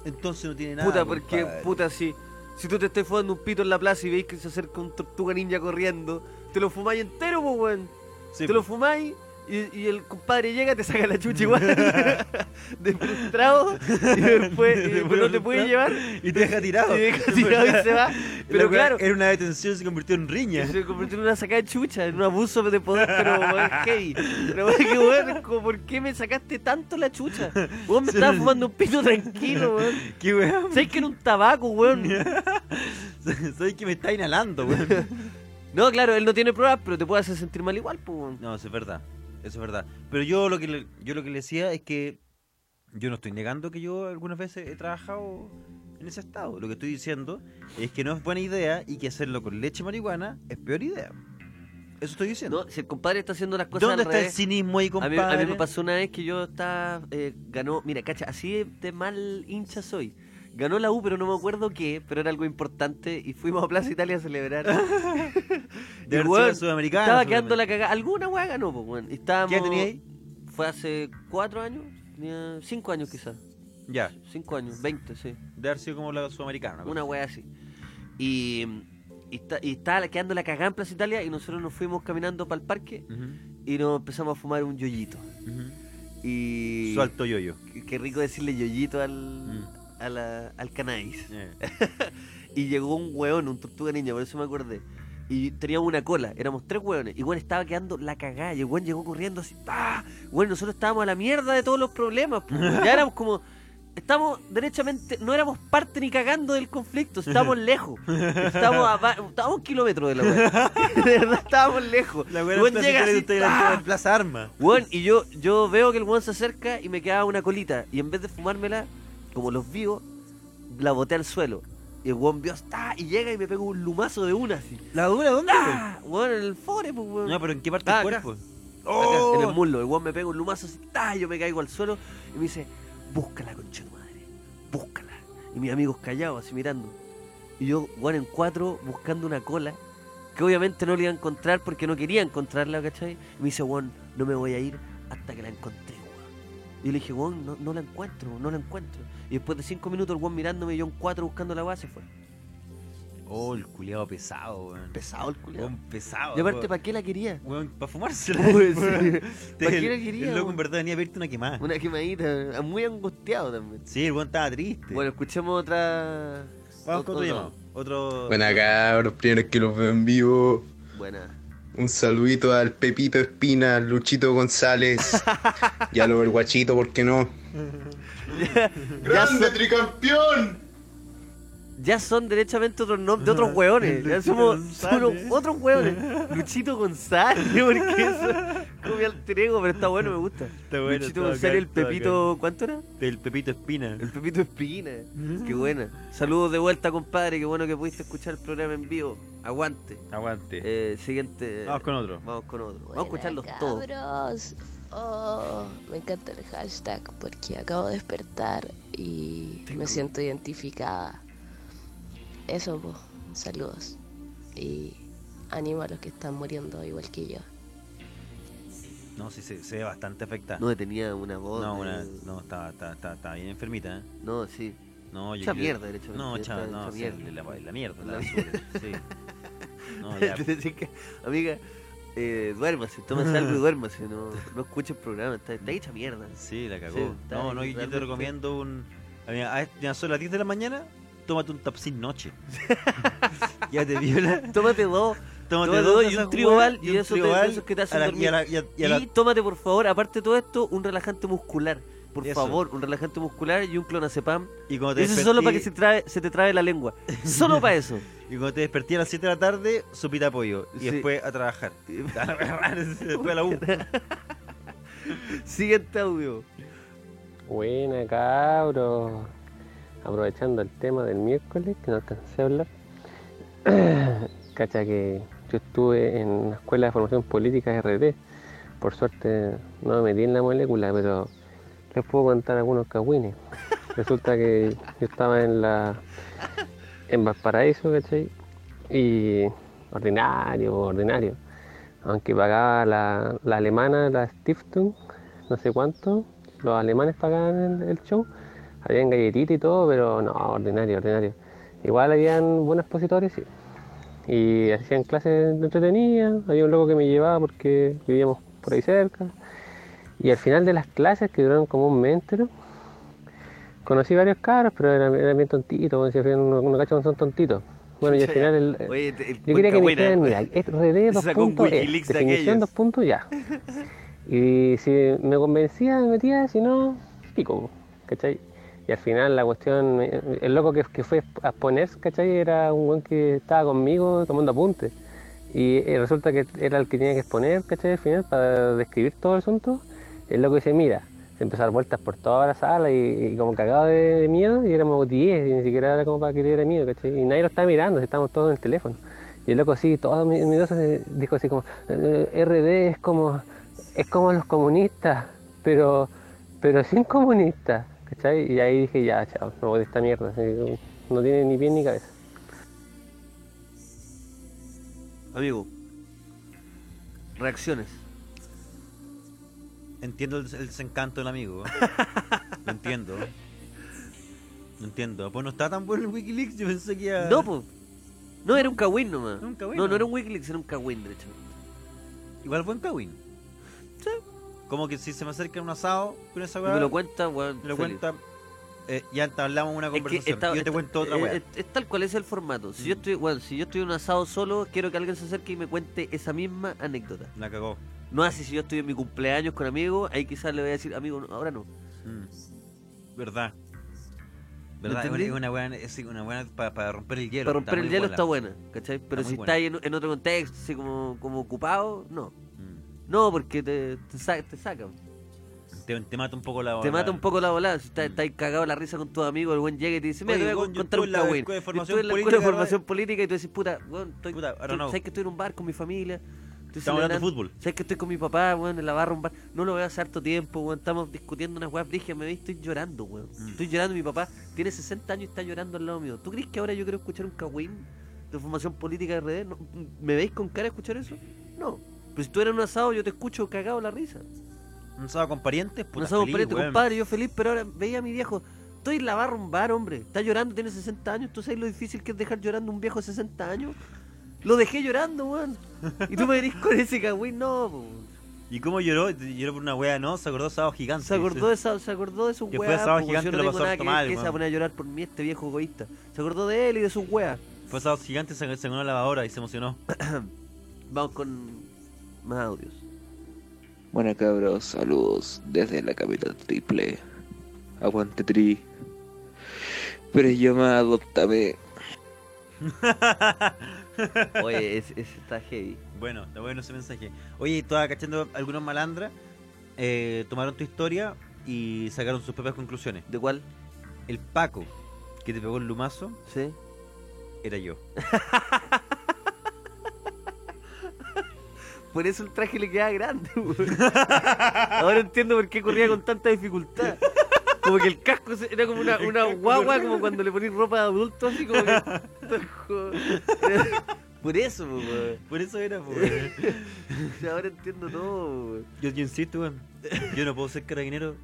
Entonces no tiene nada. Puta, porque, compadre. puta, si, si tú te estás fumando un pito en la plaza y veis que se acerca un tortuga ninja corriendo, te lo fumáis entero, pues, weón. Sí, te lo fumáis y, y el compadre llega, te saca la chucha igual. de frustrado. Y después, y después no te puede llevar. Y te deja tirado. Y deja tirado y se va. Pero claro. Era una detención, se convirtió en riña. Se convirtió en una sacada de chucha, en un abuso de poder, pero weón, heavy. Pero weón, como, ¿por qué me sacaste tanto la chucha? Weón, me estaba fumando un pito tranquilo, weón. ¿Qué weón? ¿Sabes que era un tabaco, weón? Sabes que me está inhalando, weón. No, claro, él no tiene pruebas, pero te puede hacer sentir mal igual, pues. No, es verdad. Eso es verdad. Pero yo lo que le, yo lo que le decía es que yo no estoy negando que yo algunas veces he trabajado en ese estado. Lo que estoy diciendo es que no es buena idea y que hacerlo con leche marihuana es peor idea. Eso estoy diciendo. No, si el compadre está haciendo las cosas ¿Dónde al está el cinismo ahí, A mí, compadre? a mí me pasó una vez que yo estaba. eh, ganó. Mira, cacha, así de mal hincha soy. Ganó la U, pero no me acuerdo qué, pero era algo importante y fuimos a Plaza Italia a celebrar. De Y, sudamericana, Estaba quedando la cagada. Alguna weá ganó, pues. Y estábamos- ¿Qué tenía ahí? Fue hace cuatro años, tenía cinco años quizás. Ya. Cinco años, veinte, sí. De haber sido como la sudamericana. Una weá así. Y, y, está- y estaba quedando la cagada en Plaza Italia y nosotros nos fuimos caminando para el parque y nos empezamos a fumar un yoyito. Y. Suelto yoyo. Qué- Qué rico decirle yoyito al, a la- al cannabis. Y llegó un weón, un tortuga niña, por eso me acordé. Y teníamos una cola, éramos tres weones. Y weón estaba quedando la cagada. Y el llegó corriendo así. ¡pah! Bueno, nosotros estábamos a la mierda de todos los problemas. pues. Ya éramos como. Estamos derechamente. No éramos parte ni cagando del conflicto. Estábamos lejos. Estábamos a, estábamos a un kilómetro de la weá. De verdad estábamos lejos. La weá llega así, ¡ah! en Plaza Arma. Weón, y yo, yo veo que el weón se acerca y me quedaba una colita. Y en vez de fumármela, como los vivos, la boté al suelo. Y el weón vio hasta y llega y me pega un lumazo de una así. ¿La dura dónde? ¡Ah! Weón, en el fore, pues weón. No, pero ¿en qué parte Ah, del cuerpo? Acá, en el muslo. El weón me pega un lumazo así, ¡ah! yo me caigo al suelo y me dice, búscala, concha tu madre, búscala. Y mis amigos callados, así mirando. Y yo, weón, en cuatro, buscando una cola, que obviamente no la iba a encontrar porque no quería encontrarla, ¿cachai? Y me dice, weón, no me voy a ir hasta que la encontré. Y yo le dije, weón, no, no la encuentro, no la encuentro. Y después de cinco minutos, el weón mirándome, y yo en cuatro buscando la base, fue. Oh, el culiado pesado, weón. Pesado el culiado. Weón, pesado. Y aparte. ¿para qué la quería? Weón, para fumársela. Sí. weón. ¿Para qué El- la quería, El loco weón? en verdad venía a pedirte una quemada. Una quemadita, muy angustiado también. Sí, el weón estaba triste. Bueno, escuchemos otra. Vamos con otro- otro llamado. Otro. Buena cabros, primero que los veo en vivo. Buena. Un saludito al Pepito Espina, al Luchito González y al Overguachito, ¿por qué no? ¡Grande tricampeón! Ya son derechamente otros nombres de otros hueones. Ya somos, somos otros hueones. Luchito González, porque eso como mi alter ego, pero está bueno, me gusta. Está bueno, Luchito González, el Pepito, ¿cuánto era? El Pepito Espina. El Pepito Espina. Qué buena. Saludos de vuelta, compadre. Qué bueno que pudiste escuchar el programa en vivo. Aguante. Aguante. Eh, siguiente. Vamos con otro. Vamos con otro. Vamos a escucharlos todos. Cabros. Oh, me encanta el hashtag porque acabo de despertar y me siento identificada. Eso, pues, saludos. Y ánimo a los que están muriendo igual que yo. No, sí, se, se ve bastante afectada. No, tenía una voz. No, de- una, no estaba, estaba, estaba, estaba bien enfermita, ¿eh? No, sí. No, yo creo- mierda, derechamente, No, echa, no, hecha sí, mierda. La, la mierda, la, sí. No, ya. Amiga, eh, duérmase, tómase algo y duérmase. No, no escuche el programa, está, está hecha mierda. Sí, la cagó. Sí, no, no, yo te recomiendo un. A mí, a, ya son las 10 de la mañana, tómate un tapsin noche. ya te viola. Tómate dos. Tómate Tómate dos y un tribal y, y eso te- tribal esos que te hacen la- dormir. y a la- y a- y a la- Y tómate, por favor, aparte de todo esto, un relajante muscular. Por Eso. favor, un relajante muscular y un clonazepam. Y cuando te Eso es solo para que despertí- se, trae, se te trabe la lengua. Solo para eso. Y cuando te desperté a las 7 de la tarde, sopita de pollo. Y Sí. después a trabajar. después a la U. Siguiente audio. Buena, cabros. Aprovechando el tema del miércoles, que no alcancé a hablar. Cacha que yo estuve en la Escuela de Formación Política RT. Por suerte no me metí en la molécula, pero les puedo contar algunos cagüines. Resulta que yo estaba en la en Valparaíso, ¿cachai? Y ordinario, ordinario. Aunque pagaba la, la alemana, la Stiftung, no sé cuánto, los alemanes pagaban el, el show. Habían galletitas y todo, pero no, ordinario, ordinario. Igual habían buenos expositores, sí. Y hacían clases entretenidas, había un loco que me llevaba porque vivíamos por ahí cerca. Y al final de las clases, que duraron como un mes entero, conocí varios caros, pero eran, eran bien tontitos, como decía, unos unos cachos son tontitos. Bueno, y al final el, Oye, el- el yo quería que me dijeran, mira, es RD dos puntos, es, Wikileaks de definición aquellos. dos puntos, ya. Y si me convencía, me metía, si no, pico, ¿cachai? Y al final la cuestión, eh, el loco que, que fue a exponer, ¿cachai? Era un buen que estaba conmigo tomando apuntes. Y eh, resulta que era el que tenía que exponer, ¿cachai? Al final, para describir todo el asunto. El loco dice, mira, se empezó a dar vueltas por toda la sala y, como cagado de, de miedo, y éramos 10, y ni siquiera era como para que le diera miedo, ¿cachai? Y nadie lo estaba mirando, estábamos todos en el teléfono. Y el loco así, todo mi- miedoso, dijo así como, "Eh, RD es como, es como los comunistas, pero, pero sin comunistas, ¿cachai? Y ahí dije, ya, chao, me voy de esta mierda, no tiene ni pie ni cabeza. Amigo. Reacciones. Entiendo el, el desencanto del amigo. Lo entiendo. Lo entiendo. Pues no está tan bueno el Wikileaks, yo pensé que iba... No, pues. No, era un cagüín nomás. Era un No, no ¿no? era un Wikileaks, era un cagüín, de hecho. Igual buen cagüín. Sí. Como que si se me acerca un asado con esa weá. me lo cuenta, weón. me lo feliz. cuenta. eh, ya entablamos una Es que conversación. y yo te cuento otra eh, weá. Es, es tal cual es el formato. Si yo estoy, bueno, si yo estoy en un asado solo, quiero que alguien se acerque y me cuente esa misma anécdota. La cagó. No así si yo estoy en mi cumpleaños con amigos, ahí quizás le voy a decir, amigo, no, ahora no. Mm. Verdad. ¿Verdad? Es entendí? una, es una buena, es una buena para romper el hielo. Para romper el hielo buena. está buena, ¿cachai? Pero Está si está ahí en, en otro contexto, así como, como ocupado, no. No, porque te, te, sa- te saca. Te, te mata un poco la Te mata un poco la volada. Si estás está cagado la risa con tu amigo, el buen llega y te dice, mira, te voy a contar un cagüín. escuela de Yo formación estuve en la escuela de política, formación política y tú decís, puta, weón, estoy, Puta, ahora estoy- no. ¿sabes que estoy en un bar con mi familia? Estoy Estamos hablando de fútbol. ¿Sabes que estoy con mi papá, weón, en la barra, un bar? No lo veo hace harto tiempo, weón. Estamos discutiendo unas weas brigias, me veis, estoy llorando, weón. Mm. Estoy llorando, mi papá tiene 60 años y está llorando al lado mío. ¿Tú crees que ahora yo quiero escuchar un cagüín de formación política de RD? No, ¿Me veis con cara de escuchar eso? No. Pero si tú eres un asado, yo te escucho cagado la risa. Un asado con parientes, Un asado feliz, pariente, weón. compadre, yo feliz, pero ahora veía a mi viejo. estoy en la barra un bar, hombre. Está llorando, tiene 60 años. ¿Tú sabes lo difícil que es dejar llorando a un viejo de 60 años? Lo dejé llorando, weón. Y tú me venís con ese cagüín, no, po. ¿Y cómo lloró? Lloró por una wea, ¿no? Se acordó de Sábado Gigante. Se acordó de, esa, se acordó de sus weas. sábado po, gigante, yo no lo pasó nada que mal, que se va a weón. poner a llorar por mí, este viejo egoísta. Se acordó de él y de sus weas. Fue Sábado Gigante, se, se ganó la lavadora y se emocionó. Vamos con más audios. Bueno cabros, saludos desde la capital triple. Aguante tri. Pero yo me adoptame. Oye, ese, ese está heavy. Bueno, está bueno ese mensaje. Oye, estaba cachando algunos malandras. eh, tomaron tu historia y sacaron sus propias conclusiones. ¿De cuál? El Paco que te pegó el lumazo. Sí. Era yo. Por eso el traje le queda grande. Ahora entiendo por qué corría con tanta dificultad. Como que el casco era como una, guagua, como cuando le ponís ropa de adulto, así como que. Por eso, po. Por eso era, po, Ahora entiendo todo. Yo, yo insisto, weón. Yo no puedo ser carabinero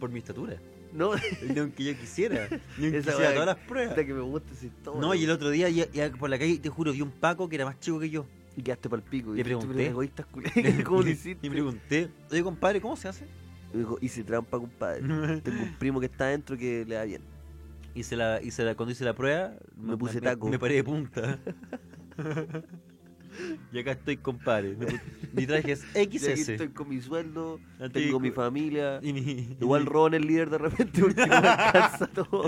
por mi estatura. No. Ni aunque yo quisiera. Ni aunque weá todas las pruebas. que me gusta No, y el otro día ya, ya por la calle, te juro, vi un Paco que era más chico que yo. Y quedaste para el pico. Le y pregunté. "Pero egoístas ¿Cómo lo Y- hiciste? Y pregunté, oye compadre, ¿cómo se hace? Me dijo, hice trampa, compadre. Tengo un primo que está adentro que le da bien. Hice la, hice la, cuando hice la prueba, Me puse taco. Me, paré de punta. y acá estoy, compadre. Mi traje es Y aquí XS. estoy con mi sueldo, Ya tengo te- mi familia. y mi- Igual y mi- Ron es el líder de repente porque no alcanza todo.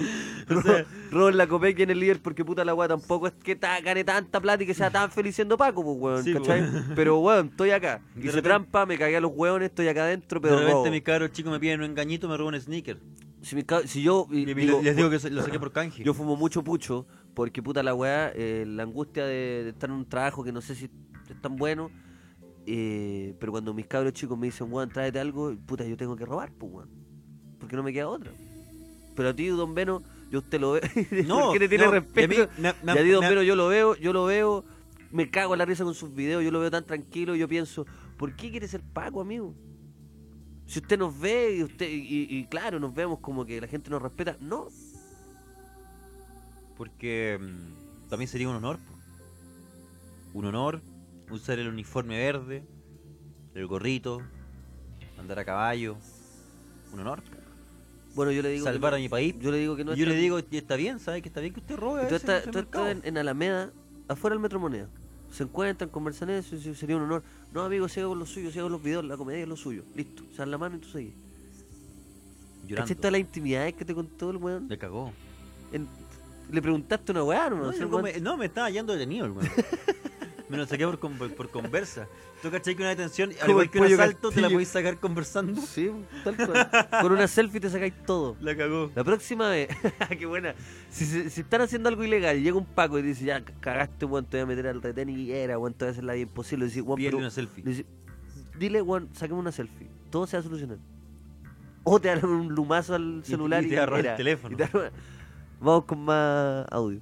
Sea- Ron la Copec en el líder porque puta la weá tampoco es que ta- gane tanta plata y que sea tan feliz siendo Paco, pues weón, Sí, ¿cachai? pues. Pero weón, estoy acá. De Hice repente- trampa, me cagué a los weones, estoy acá adentro, de pero repente robo. mis cabros chicos me piden un engañito, me roban un sneaker. Si, mi ca- si yo y- Y digo, les digo que lo saqué por canje. Yo fumo mucho pucho porque puta la weá, eh, la angustia de, de estar en un trabajo que no sé si es tan bueno. eh, pero cuando mis cabros chicos me dicen, weón, tráete algo, puta, yo tengo que robar, pues weón. Porque no me queda otra. Pero a ti, don Beno, yo usted lo veo. No, ¿Por qué te tiene no, y a respeto? mí y a ti, don Beno, yo lo veo, yo lo veo, me cago en la risa con sus videos, yo lo veo tan tranquilo, y yo pienso, ¿por qué quiere ser Paco, amigo? Si usted nos ve y usted y, y claro, nos vemos como que la gente nos respeta, no. Porque mm, también sería un honor. Un honor usar el uniforme verde, el gorrito, andar a caballo. Un honor. Bueno, yo le digo que Salvar no- a mi país. Yo le digo que no yo le digo, y está bien, ¿sabes? Que está bien que usted robe. tú estás, mercado. en, en Alameda, afuera del Metro Moneda. Se encuentran, conversan eso, sería un honor. No, amigo, sigo con lo suyo, sigo con los videos, la comedia es lo suyo. Listo, se dan la mano y tú seguís. Llorando. ¿Cachaste todas las intimidades que te contó el weón? Le cagó. En- le preguntaste una weá, ¿no? No, come- no, me estaba yendo detenido weón. Me lo saqué por, por conversa. ¿Tú cachai que una detención, al igual que un asalto, te la podéis sacar conversando? Sí, tal cual. Con una selfie te sacáis todo. La cagó. La próxima vez, qué buena. Si, están haciendo algo ilegal y llega un Paco y dice, ya cagaste, weón, te voy a meter al retén y era, weón, te voy a hacer la vida imposible. Dice, weón, Pierde una selfie. dice, dile, weón, saquemos una selfie. Todo se va a solucionar. O te dan un lumazo al celular y y, te agarran el teléfono. Y te Vamos con más audio.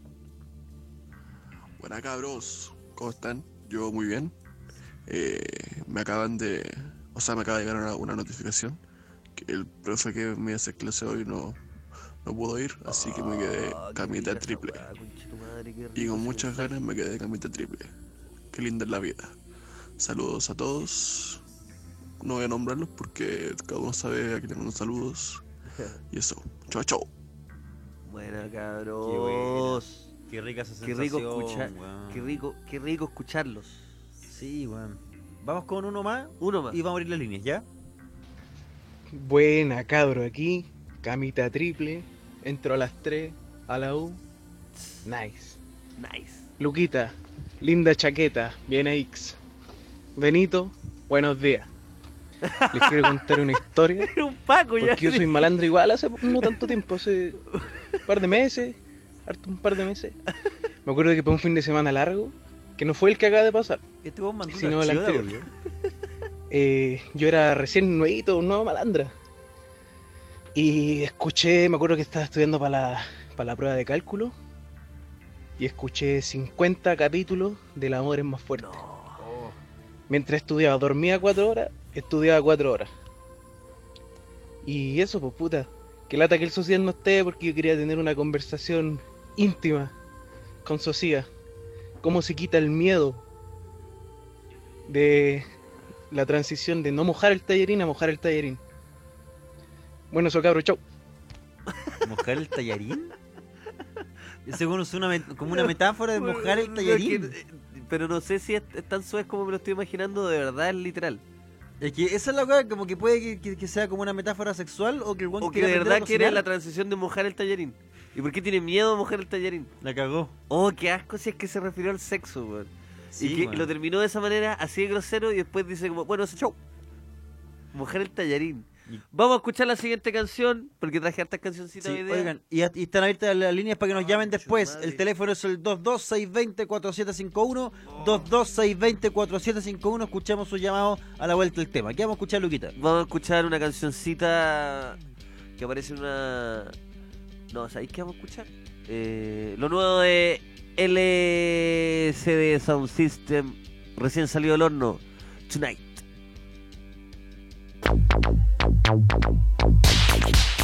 Buenas cabros, ¿cómo están? Yo muy bien. Eh, me acaban de... O sea, me acaba de llegar una, una notificación que el profe que me hacer clase hoy no, no pudo ir, así que me quedé Ah, qué camita triple. Y con muchas ganas me quedé camita triple. Qué linda es la vida. Saludos a todos. No voy a nombrarlos porque cada uno sabe a quién mando saludos. Y eso. Chao, chao. Buena, Qué cabros. Qué rica esa Qué rico escuchar, qué rico, qué rico escucharlos. Sí, weón. Vamos con uno más. Uno más. Y vamos a abrir las líneas, ¿ya? Buena, cabro, aquí. Camita triple. Entro a las 3 a la U. Nice. Nice. Luquita, linda chaqueta, bien a X. Benito, buenos días. Les quiero contar una historia. Era un Paco ya. Porque yo soy malandro igual hace no tanto tiempo, hace un par de meses, harto un par de meses. Me acuerdo que fue un fin de semana largo, que no fue el que acaba de pasar, Este sino el anterior. Eh, yo era recién nuevito, un nuevo malandra. Y escuché, me acuerdo que estaba estudiando para la, para la prueba de cálculo. Y escuché 50 capítulos del Amor es más fuerte. Mientras estudiaba, dormía 4 horas, estudiaba 4 horas. Y eso, pues puta, Que lata que el social no esté porque yo quería tener una conversación íntima con Socia. Cómo se quita el miedo de la transición de no mojar el tallarín a mojar el tallarín. Bueno, eso cabro, chau. ¿Mojar el tallarín? Según es una, como una metáfora de mojar el tallarín. Que- pero no sé si es, es tan suave como me lo estoy imaginando, de verdad es literal. Es que esa es la cosa, como que puede que, que- que sea como una metáfora sexual o que el O que de verdad quiere la transición de mojar el tallarín. ¿Y por qué tiene miedo a mojar el tallarín? La cagó. Oh, qué asco si es que se refirió al sexo, weón. Sí, y que lo terminó de esa manera, así de grosero, y después dice como, bueno, ese show. Mojar el tallarín. Vamos a escuchar la siguiente canción, porque traje hartas cancioncitas Sí, oigan, y, y están abiertas las líneas para que nos llamen después. El teléfono es el 22620-4751. 22620-4751. Escuchamos su llamado a la vuelta del tema. ¿Qué vamos a escuchar, Luquita? Vamos a escuchar una cancioncita que aparece en una... No, ¿sabéis qué vamos a escuchar? Eh, lo nuevo de LCD Sound System, recién salido del horno, Tonight. Thank you.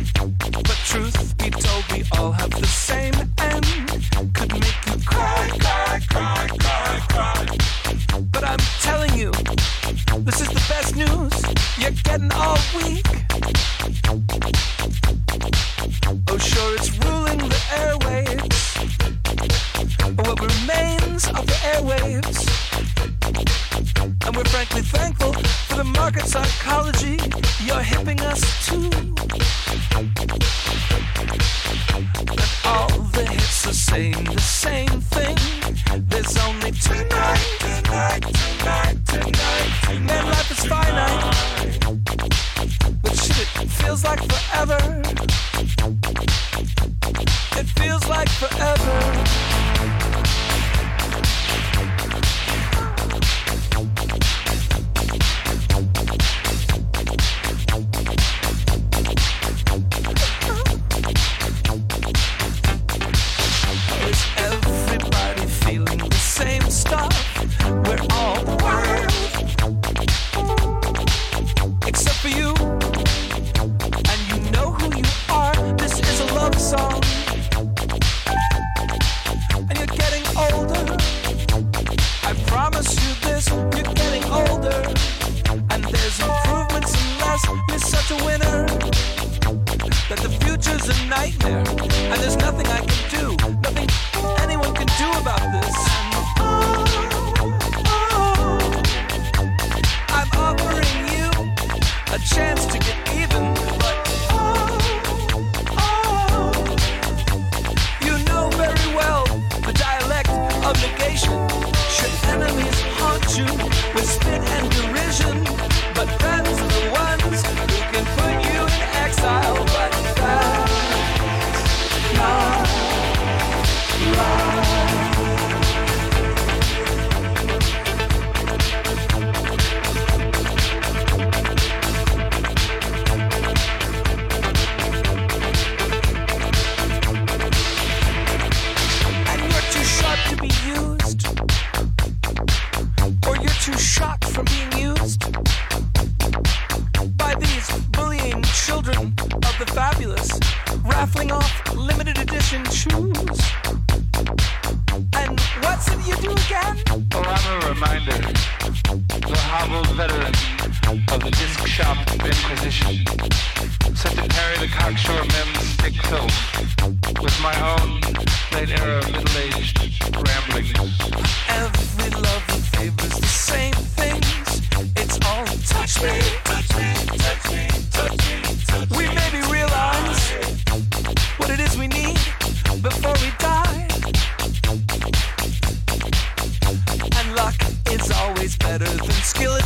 But truth be told, we all have the same end. Could make you cry, cry, cry, cry, cry. But I'm telling you, this is the best news you're getting all week. Oh, sure, it's ruling the airwaves. But what remains of the airwaves? And we're frankly thankful for the market psychology you're hipping us to. And all the hits are saying the same thing. There's only tonight, better than skill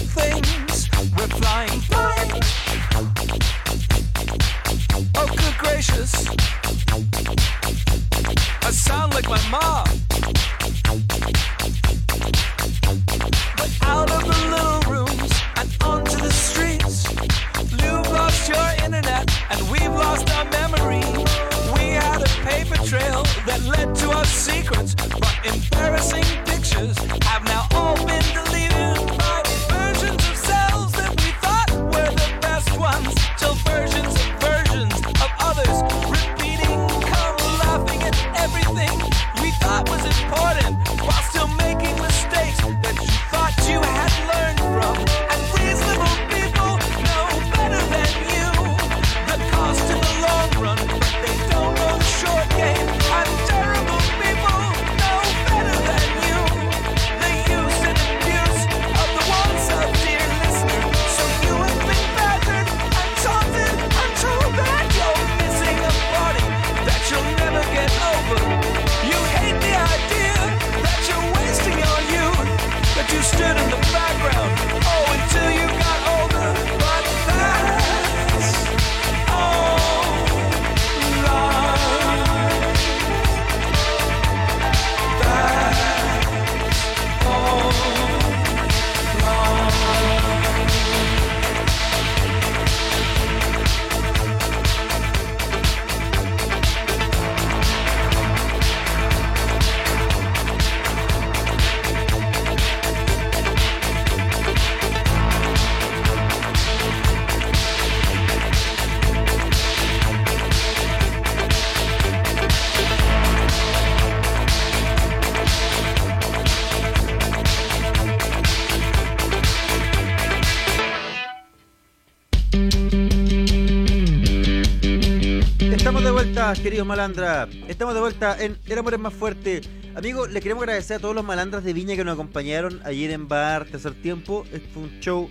queridos malandras. Estamos de vuelta en El Amor es Más Fuerte. Amigos, les queremos agradecer a todos los malandras de Viña que nos acompañaron ayer en Bar Tercer Tiempo. Este Fue un show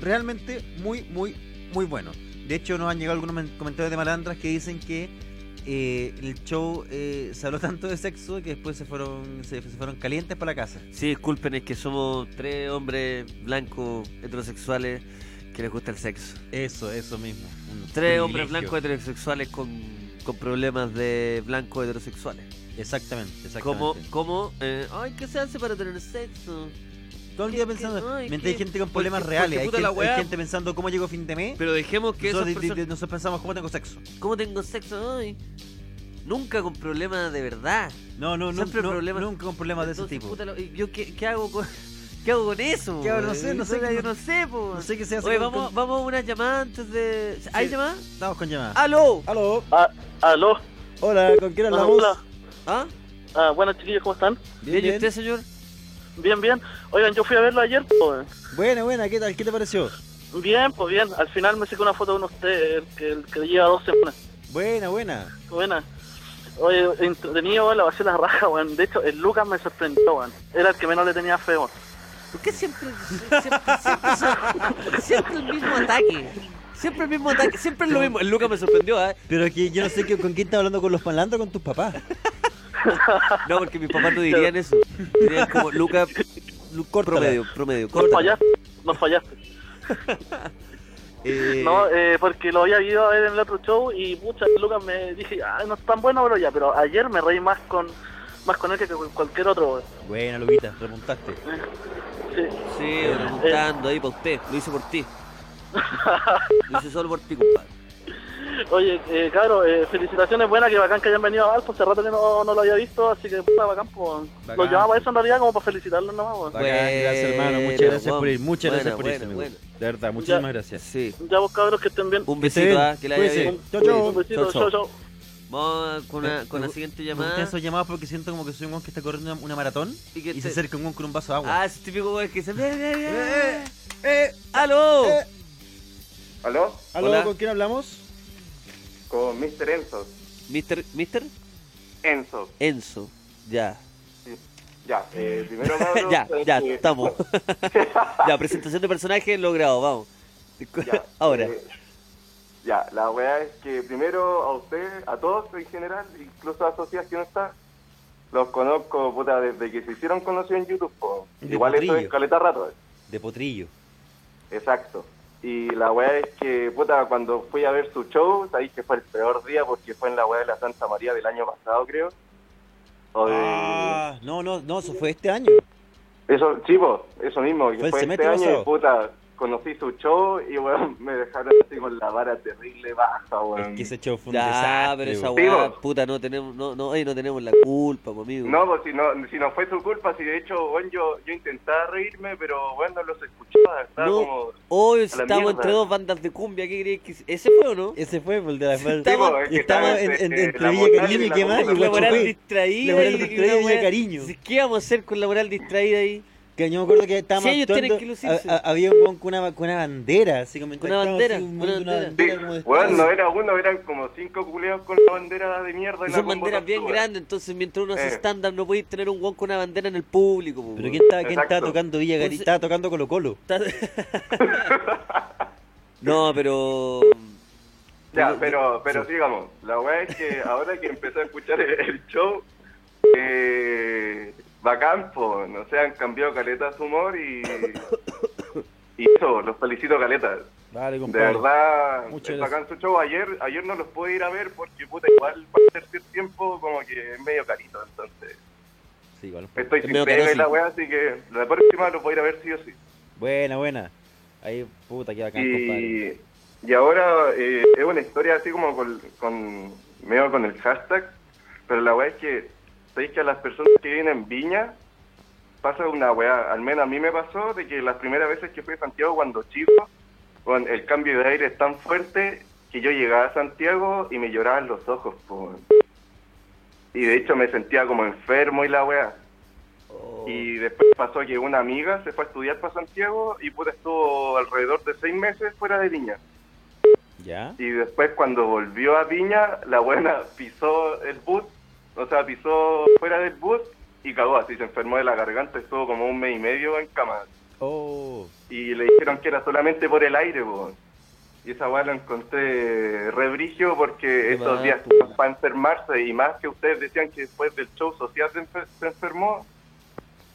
realmente muy, muy, muy bueno. De hecho, nos han llegado algunos men- comentarios de malandras que dicen que eh, el show eh, se habló tanto de sexo que después se fueron, se, se fueron calientes para la casa. Sí, disculpen, es que somos tres hombres blancos heterosexuales que les gusta el sexo. Eso, eso mismo. un Tres hombres blancos heterosexuales con, con problemas de blancos heterosexuales. Exactamente, exactamente. Como, como eh, ay, ¿qué se hace para tener sexo? Todo el día ¿Qué- pensando, qué- ay, mientras hay gente con problemas porque reales, hay gente, hay pensando cómo llego a fin de mes. Pero dejemos que nosotros, esas personas- nosotros pensamos cómo tengo sexo. ¿Cómo tengo sexo hoy? Nunca con problemas de verdad. No, no, Siempre no, problemas. nunca con problemas de ese tipo. puta la- ¿y ¿Yo qué, qué hago con.? ¿Qué hago con eso? ¿Qué hago? No sé, no sé, Yo no sé, po. no sé qué se hace Oye, vamos, con- vamos a una llamada antes de. ¿Hay Sí. llamada? Estamos con llamada. ¡Aló! ¡Aló! Ah, aló. Hola, ¿con quién hablamos? Hola. ¿Ah? Ah, bueno, chiquillos, ¿cómo están? Bien, ¿y usted, señor? Bien, bien. Oigan, yo fui a verlo ayer, pues. Buena, buena, ¿qué tal? ¿Qué te pareció? Bien, pues bien. Al final me saqué una foto con usted, el que, el que lleva dos semanas. Buena, buena. Buena. Oye, entretenido, la pasé la raja, weón. De hecho, el Lucas me sorprendió, weón. Era el que menos le tenía fe, weón. ¿Por qué siempre, siempre, siempre, siempre, el mismo ataque? Siempre el mismo ataque, siempre es lo mismo. El Lucas me sorprendió, ¿eh? Pero que yo no sé que- con quién estás hablando, con los malandros o con tus papás. No, porque mis papás no dirían eso. Dirían como Lucas promedio, promedio. Nos córtala. fallaste, nos fallaste. Eh, No, eh, porque lo había ido a ver en el otro show y pucha, Lucas me dije, ah, no es tan bueno, pero ya, pero ayer me reí más con más con él que con cualquier otro. Buena, Luquita, remontaste. Sí. Sí, remontando ahí para usted. Lo hice por ti. Lo hice solo por ti, compadre. Oye, eh, claro, eh, felicitaciones buenas, que bacán que hayan venido a Alfa, hace rato que no, no lo había visto, así que puta bacán, pues. Bacán. Lo llamaba para eso en realidad, como para felicitarlos nomás. Bacán, gracias hermano, muchas Bueno, gracias por ir, muchas buena, gracias por ir, buena, amigo. buena. De verdad, muchísimas Ya. gracias. Sí. Ya vos cabros que estén bien. Un Que besito. ¿ah? que le haya Cuídese. bien. Chao, chao. Un besito, chao, chao. Vamos con, una, con la siguiente llamada. esos llamados porque siento como que soy un weón que está corriendo una, una maratón Y y, que se te- acerca un weón con un vaso de agua. Ah, ese típico güey que dice. "Bien, bien, bien". ¡Aló! ¿Aló? ¿Aló? Hola. ¿Con quién hablamos? Con Mr. Enzo. ¿Mister? ¿Mister? Enzo. Enzo. Ya. Ya, eh, primero cabrón, ya, eh, ya, estamos. ya, presentación de personaje logrado, vamos. Ahora. eh, ya, la weá es que primero a usted, a todos en general, incluso a Socias que no está, los conozco puta, desde que se hicieron conocidos en YouTube. po. De Igual eso potrillo. es caleta rato. eh. De potrillo. Exacto. Y la weá es que, puta, cuando fui a ver su show, sabéis que fue el peor día porque fue en la weá de la Santa María del año pasado, creo. O de... Ah, no, no, no, eso fue este año. Eso, chivo, eso mismo, Fue el este año y puta, conocí su show y weón, me dejaron así con la vara terrible baja, weón. Que ese show fue un Ya, desastre. pero esa weá, puta, no tenemos, no, no, oye, no tenemos la culpa, amigo. No, pues si no, si no fue su culpa, si de hecho, weón, yo, yo intentaba reírme, pero bueno, no los escuchaba, estaba No, como... hoy estamos mierda. entre dos bandas de cumbia, ¿qué crees que ese fue o no? Ese fue el de la Estamos- Sí, pues, Y estaba en, en- eh, entre la Villa Cariño y qué más, y. La moral distraída. La moral y- Cariño. ¿Qué vamos a hacer con la moral distraída ahí? Que yo me acuerdo que estábamos Sí, ellos tienen que lucirse. a- a- había un con una, con una bandera, así como una bandera, así, un una bandera. Sí, Estados. no era uno, eran como cinco culeados con la bandera de mierda. y son banderas bien grandes, entonces mientras uno hace Eh. stand-up no podéis tener un guan con una bandera en el público. po, Pero. ¿quién estaba, quién estaba tocando Villa? Entonces- Estaba tocando Colo Colo. No, pero... Ya, pero, pero sigamos. La weá es que ahora que empecé a escuchar el, el show, eh, bacán, po, no sé, han cambiado caleta su humor y, y eso, los felicito caleta. Vale, De compadre. verdad, Muchas es bacán su show. Ayer, ayer no los pude ir a ver porque puta igual para tercer tiempo como que es medio carito, entonces Sí, igual. estoy Es sin pega y la weá, así que la próxima los voy a ir a ver sí o sí. Buena, buena. Ahí, puta, qué bacán, compadre. Y, y ahora eh, es una historia así como con, con medio con el hashtag, pero la weá es que sabéis que a las personas que viven en Viña pasa una weá, al menos a mí me pasó de que las primeras veces que fui a Santiago cuando chico, con el cambio de aire es tan fuerte que yo llegaba a Santiago y me lloraban los ojos, po. y de hecho me sentía como enfermo y la weá. Y después pasó que una amiga se fue a estudiar para Santiago y puta estuvo alrededor de seis meses fuera de Viña. ¿Ya? Y después cuando volvió a Viña, la buena pisó el bus, o sea, pisó fuera del bus y cagó así, se enfermó de la garganta, estuvo como un mes y medio en cama. Oh. Y le dijeron que era solamente por el aire, po. Y esa weá la encontré rebrigio porque estos mal, días para enfermarse y más que ustedes decían que después del show social se, enfer- se enfermó.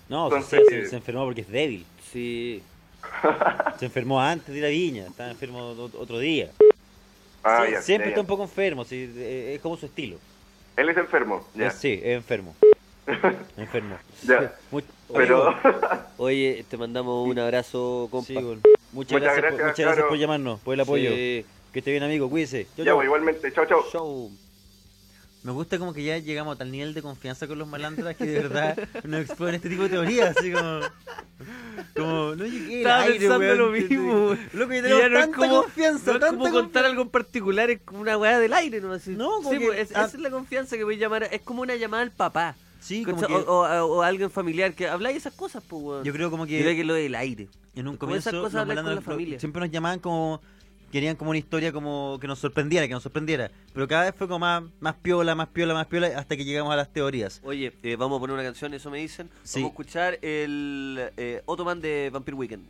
No, Entonces, sí, se, se enfermó porque es débil. Sí. Se enfermó antes de ir a Viña, estaba enfermo ot- otro día. Ah, Sí, ya, siempre ya, está un poco enfermo, sí, es como su estilo. Él es enfermo, ya. Sí, es enfermo. enfermo. Ya. Pero- Oye, te mandamos un abrazo, compa. Sí, bueno. Muchas, Muchas gracias, por, muchas gracias por llamarnos, por el apoyo. Sí. Que esté bien, amigo, cuídese. Chau, Ya, chau. igualmente, chao, chao. Show. Me gusta como que ya llegamos a tal nivel de confianza con los malandras que de verdad nos exponen este tipo de teorías, así como... Como, no llegué Estaba aire, pensando weón. lo mismo. weón. Loco, ya Y tenemos ya no es tanta como, confianza, no es como contar algo en particular, es como una weá del aire, ¿no? Así. No, como Sí, que- pues, es- ah. esa es la confianza que voy a llamar, es como una llamada al papá. Sí, como ¿cachai? que- o, o- o alguien familiar que habláis esas cosas, pues, weón. Yo creo como que... Yo creo que lo del aire. En un comienzo esas cosas con la familia. siempre nos llamaban como querían como una historia como que nos sorprendiera, que nos sorprendiera, pero cada vez fue como más, más piola, más piola, más piola hasta que llegamos a las teorías. Oye, eh, vamos a poner una canción, eso me dicen. Sí. Vamos a escuchar el eh, Ottoman de Vampire Weekend.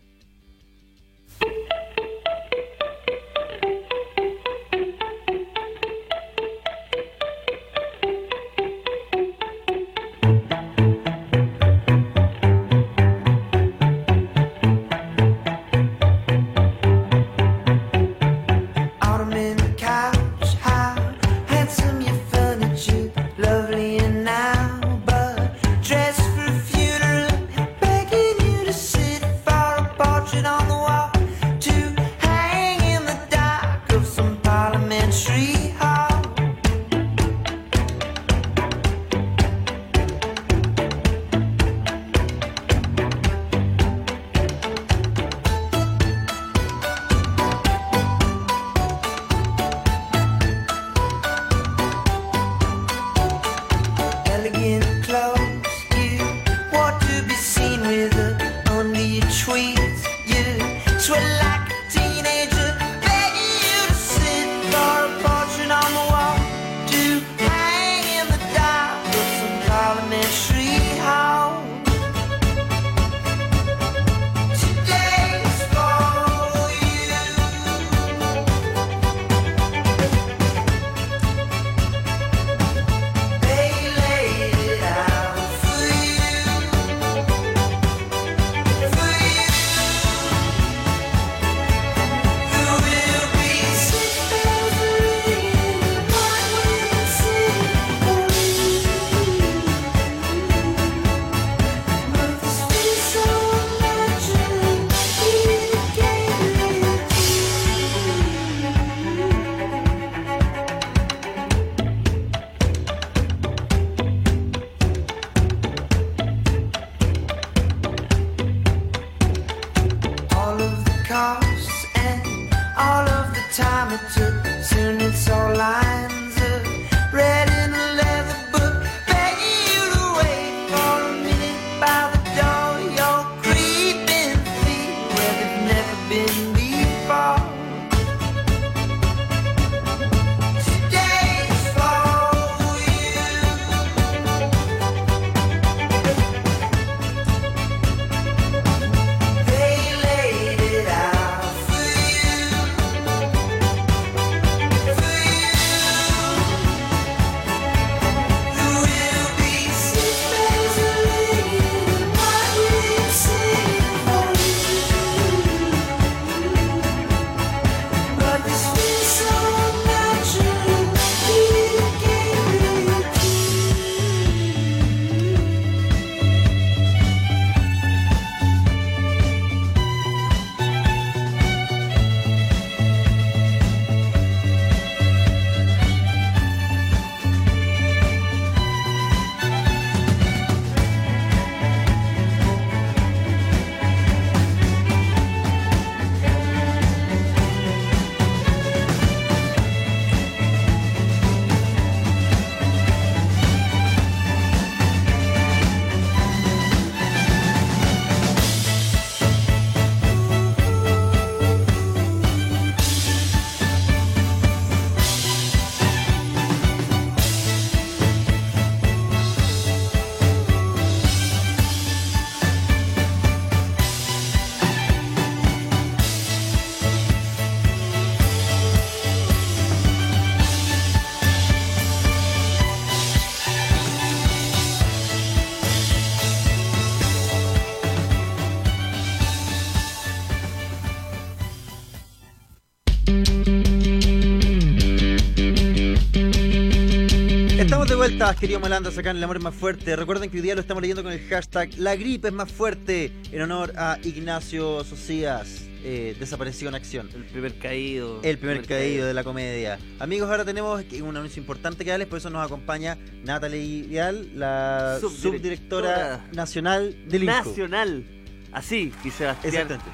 Vuelta, queridos malandros, acá en El Amor es Más Fuerte. Recuerden que hoy día lo estamos leyendo con el hashtag La gripe es más fuerte, en honor a Ignacio Socias, eh, desaparecido en acción. El primer caído. El primer caído de la comedia. Amigos, ahora tenemos un anuncio importante que darles, por eso nos acompaña Natalie Vial, la Subdirectora. subdirectora nacional del INCO. Nacional. Así, y Sebastián. Exactamente.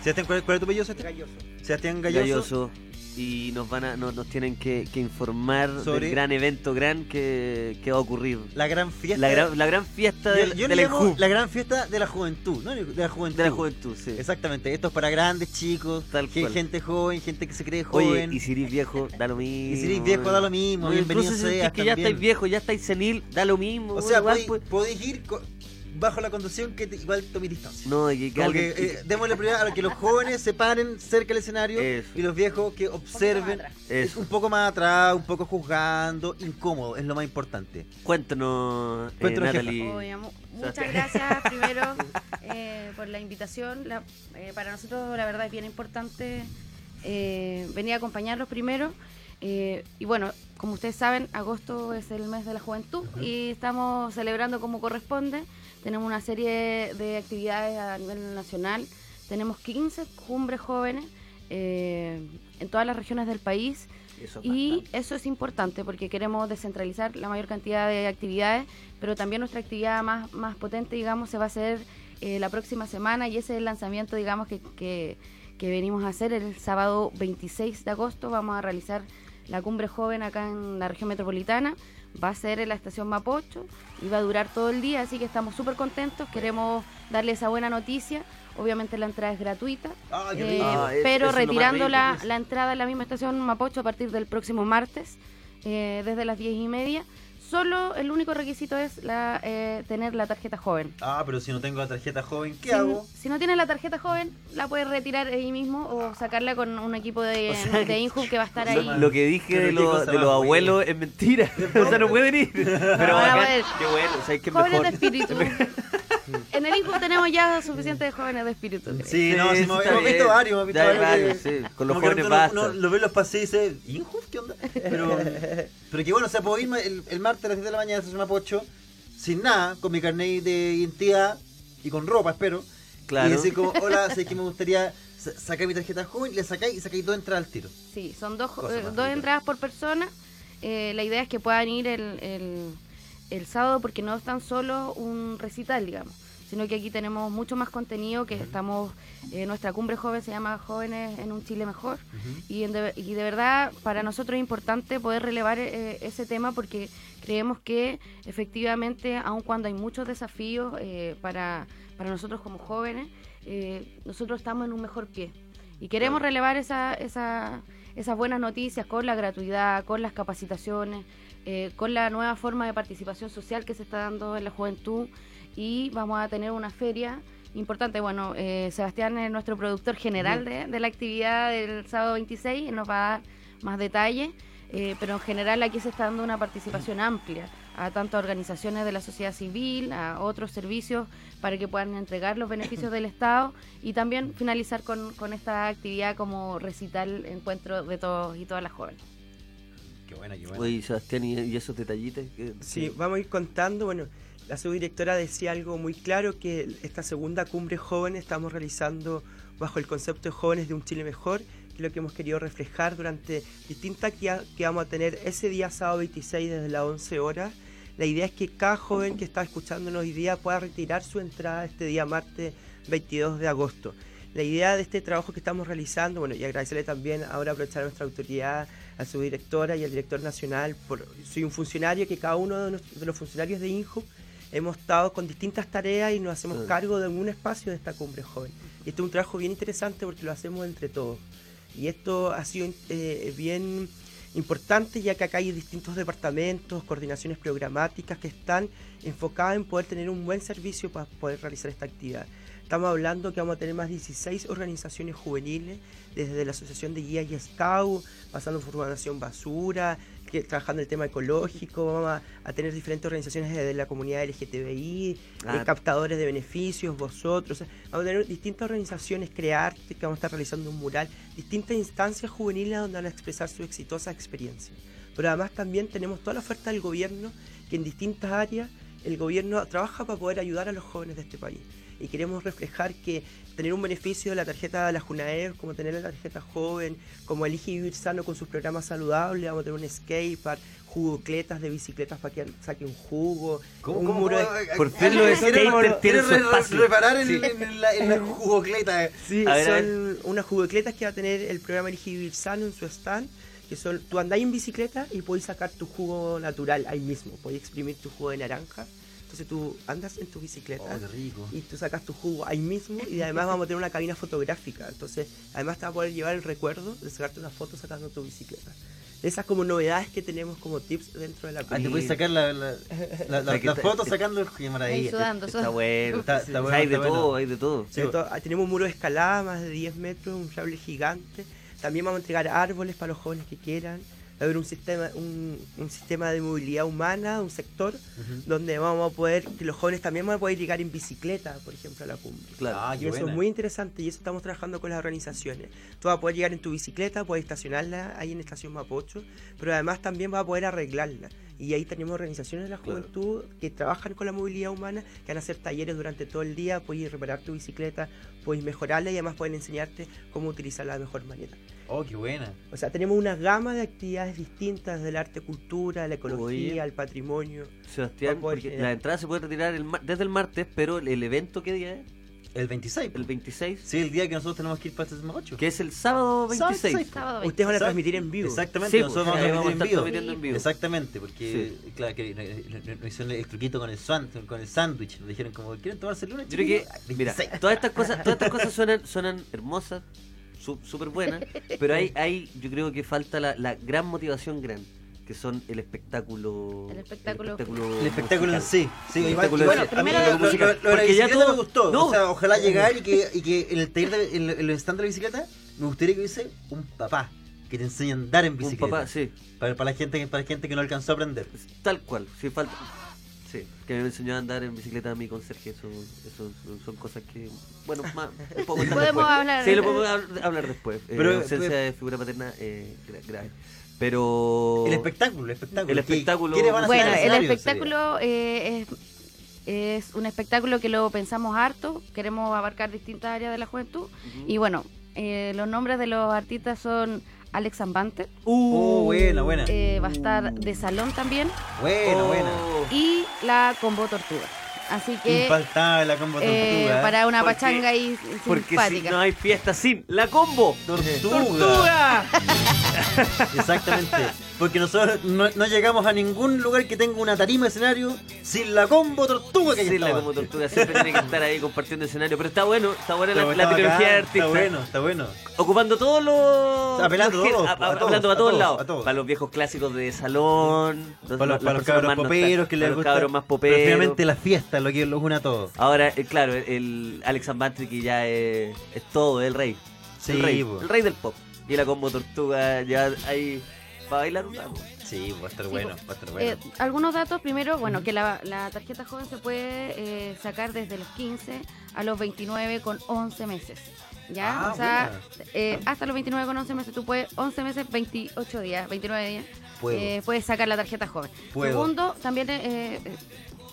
Sebastián, ¿cuál, cuál es tu apellido, Sebastián? Galloso. Sebastián Galloso. Galloso. Y nos van a, nos, nos tienen que, que informar Sobre- del gran evento gran que, que va a ocurrir. La gran fiesta. La gran, la gran fiesta Yo- del, yo del le llamo la gran fiesta de la juventud, ¿no? De la juventud. De la juventud, sí. Exactamente. Esto es para grandes chicos, Tal cual. gente joven, gente que se cree Oye, joven. y si eres viejo, da lo mismo. Y si eres viejo, da lo mismo, No, bienvenido incluso si seas sentís que ya estáis viejo, ya estáis senil, da lo mismo. o sea, podéis, pues. ir co- bajo la conducción que te- igual tome distancia. No, y que, Como alguien- que, eh, démosle prioridad a que los jóvenes se paren cerca del escenario Eso. y los viejos que observen un poco más atrás, un poco juzgando, incómodo, es lo más importante. Cuéntanos, eh, Cuéntanos. Natalie. Oye, muchas gracias primero eh, por la invitación. La- eh, para nosotros la verdad es bien importante eh, venir a acompañarlos primero. Eh, y bueno, como ustedes saben, agosto es el mes de la juventud y estamos celebrando como corresponde. Tenemos una serie de actividades a nivel nacional. Tenemos 15 cumbres jóvenes eh, en todas las regiones del país. Eso es y eso es importante porque queremos descentralizar la mayor cantidad de actividades, pero también nuestra actividad más, más potente, digamos, se va a hacer eh, la próxima semana y ese es el lanzamiento, digamos, que, que, que venimos a hacer el sábado 26 de agosto. Vamos a realizar la cumbre joven acá en la región metropolitana. Va a ser en la estación Mapocho y va a durar todo el día, así que estamos súper contentos. Queremos darle esa buena noticia. Obviamente la entrada es gratuita, Ah, eh. Ah, es- pero retirando la, la entrada en la misma estación Mapocho a partir del próximo martes, eh, desde las 10 y media. Solo el único requisito es la, eh, tener la tarjeta joven. Ah, pero si no tengo la tarjeta joven, ¿qué si, hago? si no tienes la tarjeta joven, la puedes retirar ahí mismo o sacarla con un equipo de, O sea, de Inhub que va a estar ahí. Lo que dije de, los- de abuelos es mentira. o sea, no pueden ir. Pero No, bacán. a ver. qué bueno. O sea, que Jóvenes mejor. de espíritu. En el Inhub tenemos ya suficientes jóvenes de espíritu. creo. Sí, no, sí, sí, hemos, visto varios, hemos visto Ya, varios. varios, que- sí. Con los jóvenes basta. uno lo ve en los paseos y dice, ¿Injust? ¿Qué onda? Pero, pero que bueno, o sea, puedo irme el, el martes a las 10 de la mañana a estación Mapocho, sin nada, con mi carnet de identidad y con ropa, espero. Claro. Y decir como, hola, sé que me gustaría sa- sacar mi tarjeta joven, le sacáis y sacáis dos entradas al tiro. Sí, son dos, eh, dos entradas por persona. Eh, la idea es que puedan ir el, el, el sábado porque no es tan solo un recital, digamos, sino que aquí tenemos mucho más contenido que estamos, eh, nuestra cumbre joven se llama Jóvenes en un Chile Mejor. Y, en de, y de verdad para nosotros es importante poder relevar eh, ese tema porque creemos que efectivamente, aun cuando hay muchos desafíos eh, para, para nosotros como jóvenes, nosotros estamos en un mejor pie. Y queremos relevar esa, esa, esas buenas noticias con la gratuidad, con las capacitaciones, con la nueva forma de participación social que se está dando en la juventud y vamos a tener una feria importante. Bueno, eh, Sebastián es nuestro productor general de, de la actividad del sábado 26 y nos va a dar más detalles, eh, pero en general aquí se está dando una participación amplia a tanto a organizaciones de la sociedad civil, a otros servicios para que puedan entregar los beneficios del Estado y también finalizar con, con esta actividad como recital, encuentro de todos y todas las jóvenes. Qué buena, qué Oye, Sebastián, ¿y, y esos detallitos? que- Sí, que- vamos a ir contando. Bueno, la subdirectora decía algo muy claro, que esta segunda cumbre joven estamos realizando bajo el concepto de jóvenes de un Chile mejor, que lo que hemos querido reflejar durante distintas actividades que vamos a tener ese día sábado 26 desde las 11 horas. La idea es que cada joven que está escuchándonos hoy día pueda retirar su entrada este día martes 22 de agosto. La idea de este trabajo que estamos realizando, bueno, y agradecerle también ahora aprovechar a nuestra autoridad, a su directora y al director nacional, por, soy un funcionario que cada uno de, nuestros- de los funcionarios de INJU hemos estado con distintas tareas y nos hacemos Sí. cargo de algún espacio de esta cumbre joven. Y este es un trabajo bien interesante porque lo hacemos entre todos. Y esto ha sido eh, bien importante ya que acá hay distintos departamentos, coordinaciones programáticas que están enfocadas en poder tener un buen servicio para poder realizar esta actividad. Estamos hablando que vamos a tener más de 16 organizaciones juveniles, desde la Asociación de Guías y Scout, pasando por Formación Basura, que, trabajando el tema ecológico, vamos a, a tener diferentes organizaciones de la comunidad LGTBI, Ah. eh, captadores de beneficios, vosotros, o sea, vamos a tener distintas organizaciones, Crearte, que vamos a estar realizando un mural, distintas instancias juveniles donde van a expresar su exitosa experiencia. pero además también tenemos toda la oferta del gobierno que en distintas áreas el gobierno trabaja para poder ayudar a los jóvenes de este país. Y queremos reflejar que tener un beneficio de la tarjeta de la Junaer, como tener la tarjeta joven, como Elige Vivir Sano con sus programas saludables, vamos a tener un skatepark, jugocletas de bicicletas para que saquen un jugo, ¿Cómo, un cómo, muro de- cómo? Por fin ¿Quieres- los quieres- skaters tienen su quieres re- espacio. reparar en, Sí. en la, en la jugocleta. Sí, A ver, son unas jugocletas que va a tener el programa Elige Vivir Sano en su stand, que son, tú andáis en bicicleta y podéis sacar tu jugo natural ahí mismo, podéis exprimir tu jugo de naranja. Entonces tú andas en tu bicicleta Oh, rico. y tú sacas tu jugo ahí mismo y además vamos a tener una cabina fotográfica. Entonces además te va a poder llevar el recuerdo de sacarte una foto sacando tu bicicleta. Esas como novedades que tenemos como tips dentro de la Ah, te puedes sacar la, la, la, la- Aquí la está- foto sacando el qué maravilla. Sudando, Está bueno. Está- está bueno, hay de está bueno. todo, hay de todo. Tenemos un muro de escalada más de 10 metros, un inflable gigante. También vamos a entregar árboles para los jóvenes que quieran. Haber un sistema, un, un sistema de movilidad humana, un sector, donde vamos a poder, que los jóvenes también van a poder llegar en bicicleta, por ejemplo, a la cumbre. Claro. Ah, y eso buena. es muy interesante y eso estamos trabajando con las organizaciones. Tú vas a poder llegar en tu bicicleta, puedes estacionarla ahí en Estación Mapocho, pero además también vas a poder arreglarla. Y ahí tenemos organizaciones de la Claro. juventud que trabajan con la movilidad humana, que van a hacer talleres durante todo el día, puedes reparar tu bicicleta, puedes mejorarla y además pueden enseñarte cómo utilizarla de mejor manera. Oh, qué buena. O sea, tenemos una gama de actividades distintas del arte, cultura, la ecología, Oye. el patrimonio. Sebastián, porque la entrada se puede retirar el mar- desde el martes, pero el, evento, ¿qué día es? El 26. El 26, Sí, el día que nosotros tenemos que ir para este 8. que es el sábado 26. Sábado Ustedes van a transmitir en vivo. Exactamente, Sí, nosotros vamos a vamos a transmitir estar en vivo. en vivo. Exactamente, porque claro que no- no- no hicieron el truquito con el swan, con el sándwich, nos dijeron como, ¿quieren tomarse el lunes? Yo creo que, mira, 26. todas estas cosas, todas estas cosas suenan, suenan hermosas, súper buenas, pero hay, hay, yo creo que falta la, la gran motivación grande, que son el espectáculo. El espectáculo. El espectáculo en musical. sí. sí El espectáculo en mí primero- lo- lo- lo de la Porque ya todo- me gustó. no. O sea, ojalá llegar y que, y que en el taller, de, en, el- en el stand de la bicicleta, me gustaría que hubiese un papá que te enseñe a andar en Un bicicleta. papá, sí, Para, para la gente, para la gente que no alcanzó a aprender. tal cual, sí falta. Sí, que me enseñó a andar en bicicleta a mi conserje, eso, eso son cosas que, bueno, más, un poco Podemos después. hablar. Sí, lo podemos hab- hablar después. Eh, Pero- ausencia pero- de figura paterna eh, gra- grave. Pero... El espectáculo, el espectáculo. El ¿Qué- espectáculo- quiénes van a Bueno, el espectáculo eh, es, es un espectáculo que lo pensamos harto, queremos abarcar distintas áreas de la juventud. Y bueno, eh, los nombres de los artistas son Alex Ambante, Oh, buena, buena. eh, va a estar de salón también, Buena, Oh, buena. y la Combo Tortuga. Así que Infaltable la combo eh, tortuga. ¿eh? para una Porque- pachanga ahí Porque si simpática. no hay fiesta sin la combo. Tortuga. Exactamente. Porque nosotros no, no llegamos a ningún lugar que tenga una tarima de escenario sin la combo tortuga que Sí, la combo tortuga siempre tiene que estar ahí compartiendo escenario. Pero está bueno, está buena la, la tecnología de artista. Está bueno, está bueno. Ocupando todos los. Apelando los todos, a- a todos, hablando a a todos todos, lados. todos. Para los viejos clásicos de salón. Para los, para los cabros más poperos que para les los gusta. cabros más Pero poperos. finalmente la fiesta es lo que los une a todos. Ahora, eh, claro, el, el Alex Ambantri que ya es, es todo, es el rey. Sí, el, rey po. el rey del pop. Y la combo tortuga ya ahí para bailar un rato. Sí, va a estar Sí, bueno, po. va a estar Eh, bueno. algunos datos, primero, bueno, que la, la tarjeta joven se puede eh, sacar desde los 15 a los 29 con 11 meses. ¿Ya? Ah, o sea, eh, hasta los 29 con 11 meses, tú puedes, 11 meses, 28 días, 29 días, Puedo. eh, puedes sacar la tarjeta joven. Puedo. Segundo, también eh, eh,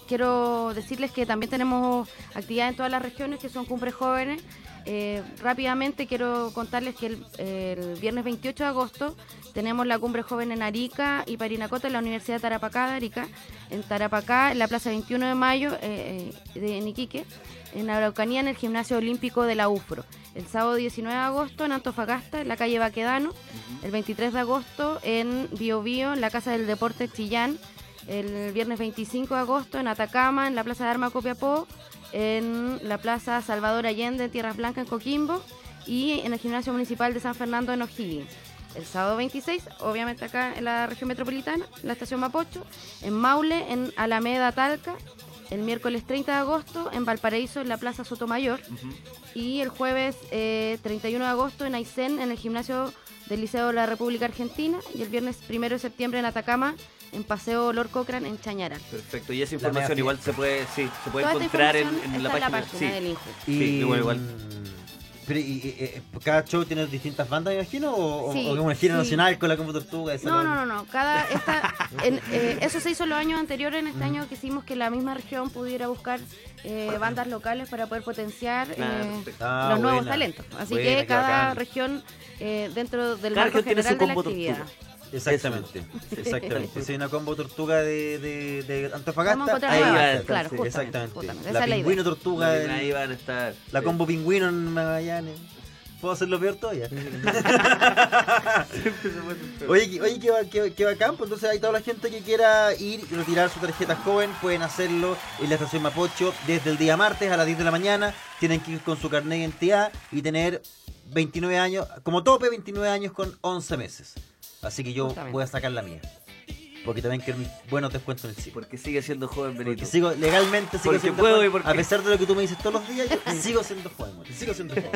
quiero decirles que también tenemos actividades en todas las regiones que son cumbres jóvenes. Eh, rápidamente quiero contarles que el, el viernes 28 de agosto tenemos la cumbre joven en Arica y Parinacota en la Universidad de Tarapacá de Arica, en Tarapacá, en la Plaza 21 de Mayo eh, eh, de en Iquique, en Araucanía en el Gimnasio Olímpico de la UFRO. El sábado 19 de agosto en Antofagasta, en la calle Baquedano. El 23 de agosto en Biobío, en la Casa del Deporte Chillán. El viernes 25 de agosto en Atacama, en la Plaza de Arma Copiapó. En la Plaza Salvador Allende, en Tierras Blancas, en Coquimbo. Y en el Gimnasio Municipal de San Fernando, en O'Higgins. El sábado 26, obviamente acá en la región metropolitana, en la estación Mapocho. En Maule, en Alameda, Talca. El miércoles 30 de agosto en Valparaíso, en la Plaza Sotomayor. Y el jueves eh, 31 de agosto en Aysén, en el gimnasio del Liceo de la República Argentina. Y el viernes 1 de septiembre en Atacama, en Paseo Lord Cochrane, en Chañaral. Perfecto, y esa información igual se puede, sí, se puede Toda encontrar en, la está en la página. sí. del Inju. Sí, igual, igual. Pero, y- y- eh, ¿Cada show tiene distintas bandas, me imagino? ¿O, Sí, o como una gira sí. nacional con la Combo Tortuga? No, no, no, no. Cada, esta, en- eh, eso se hizo los años anteriores. En este año quisimos que la misma región pudiera buscar eh, bandas locales para poder potenciar Claro, eh. Ah, los nuevos talentos. Así Buena, que cada región eh, dentro del Cada marco región tiene su general de la combo actividad. tortuga. Exactamente, exactamente. Si hay una combo tortuga de, de, de Antofagasta, ahí nuevas, va a estar. claro, Sí, justamente, exactamente. justamente. La pingüino tortuga, Ahí van a estar. la combo pingüino en Magallanes. Puedo hacerlo peor todavía. oye, oye qué, ba- qué, qué bacán. Pues entonces hay toda la gente que quiera ir y retirar su tarjeta joven. Pueden hacerlo en la estación Mapocho desde el día martes a las 10 de la mañana. Tienen que ir con su carnet de identidad y tener 29 años, como tope 29 años con 11 meses. Así que yo Justamente. voy a sacar la mía. Porque también quiero buenos descuentos en el cine. Porque sigue siendo joven Benito. Porque sigo, legalmente sigo Porque siendo puedo joven. y porque- A pesar de lo que tú me dices todos los días, yo sigo siendo joven, güey, Sigo siendo joven.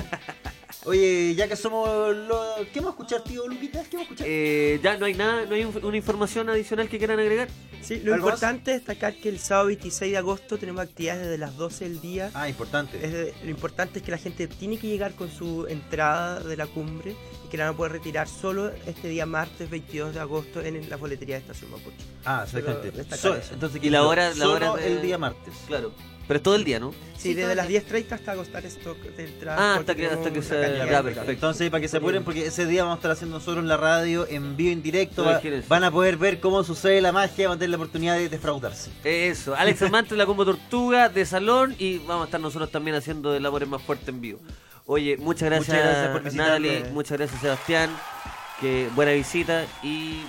Oye, ya que somos los... ¿Qué vamos a escuchar, tío Luquitas? ¿Qué vamos a escuchar? Eh, ya no hay nada, no hay un- una información adicional que quieran agregar. Sí, lo ¿Algo más? importante es destacar que el sábado 26 de agosto tenemos actividades desde las 12 del día. Ah, importante. Es de- lo importante es que la gente tiene que llegar con su entrada de la cumbre que la van a poder retirar solo este día martes 22 de agosto en la boletería de Estación Mapocho. Ah, exactamente. So- entonces, Y la hora, la solo hora de- el día martes. Claro. Pero es todo el día, ¿no? Sí, desde las 10.30 hasta agotar stock de entrada. Ah, hasta que- hasta que se- ya, de- perfecto. Entonces, para que se apuren, porque ese día vamos a estar haciendo nosotros en la radio, en vivo, en directo. va- van a poder ver cómo sucede la magia, van a tener la oportunidad de defraudarse. Eso, Alex Amante, la combo tortuga de salón y vamos a estar nosotros también haciendo el amor es más fuerte en vivo. Oye, muchas gracias, Muchas gracias por visitarme. Natalie, muchas gracias Sebastián, que buena visita y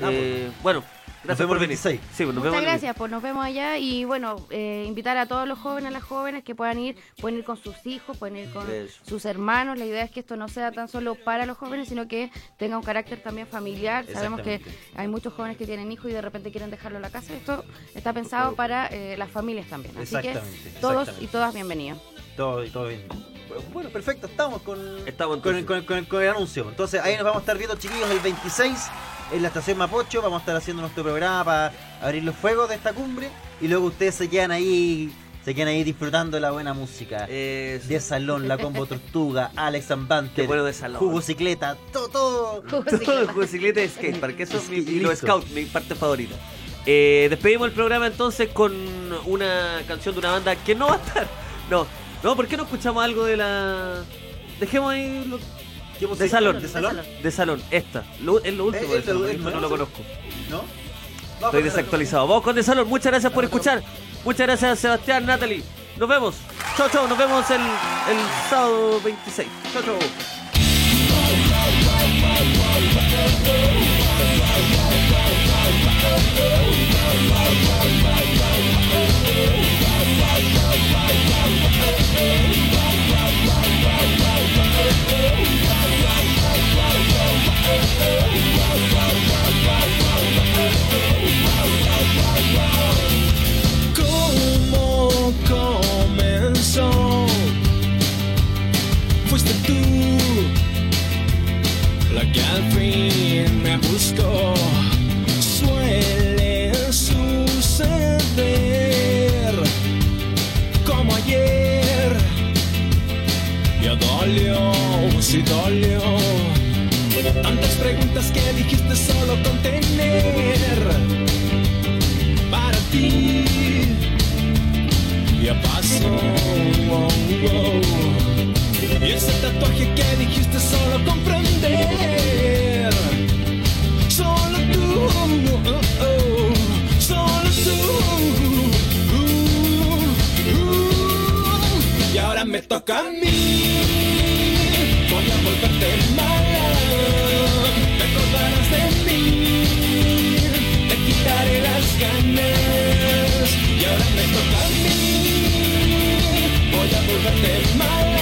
Ah, eh, bueno, gracias por venir. 26. Sí, pues, nos Muchas vemos gracias, pues nos vemos allá y bueno, eh, invitar a todos los jóvenes, a las jóvenes que puedan ir, pueden ir con sus hijos, pueden ir con Eso. sus hermanos. La idea es que esto no sea tan solo para los jóvenes, sino que tenga un carácter también familiar. Sabemos que hay muchos jóvenes que tienen hijos y de repente quieren dejarlo en la casa. Esto está pensado para eh, las familias también. Así que todos y todas bienvenidos. Todo, todo bien. Bueno, perfecto, estamos con, Estamos con, el, con el- con el- con el anuncio. Entonces, ahí nos vamos a estar viendo, chiquillos, el 26 en la estación Mapocho. Vamos a estar haciendo nuestro programa para abrir los fuegos de esta cumbre. Y luego ustedes se quedan ahí. Se quedan ahí disfrutando de la buena música. Eso. De salón, la combo tortuga, Alex Ambante, bueno de salón. jugo cicleta, todo, todo. Todo el juego de bicicleta y skatepark, eso es mi, scouts, mi parte favorita. Eh, despedimos el programa entonces con una canción de una banda que no va a estar. No, no, ¿por qué no escuchamos algo de la. Dejemos ahí. lo- ¿Qué De salón, ¿De salón? De salón, esta. Lo- es lo último Eh, de salón, no lo conozco. ¿No? Estoy desactualizado. Vamos con De Salón. Muchas gracias por escuchar. Muchas gracias, Sebastián, Natalie. Nos vemos. Chao, chao. Nos vemos el, el sábado 26. Chao, chao. Fuiste tú la que al fin me buscó. Preguntas que dijiste solo contener para ti ya pasó. wow, wow. Y ese tatuaje que dijiste solo comprender. Solo tú, oh, oh, solo tú. uh, uh. Y ahora me toca a mí. Voy a volverte mala.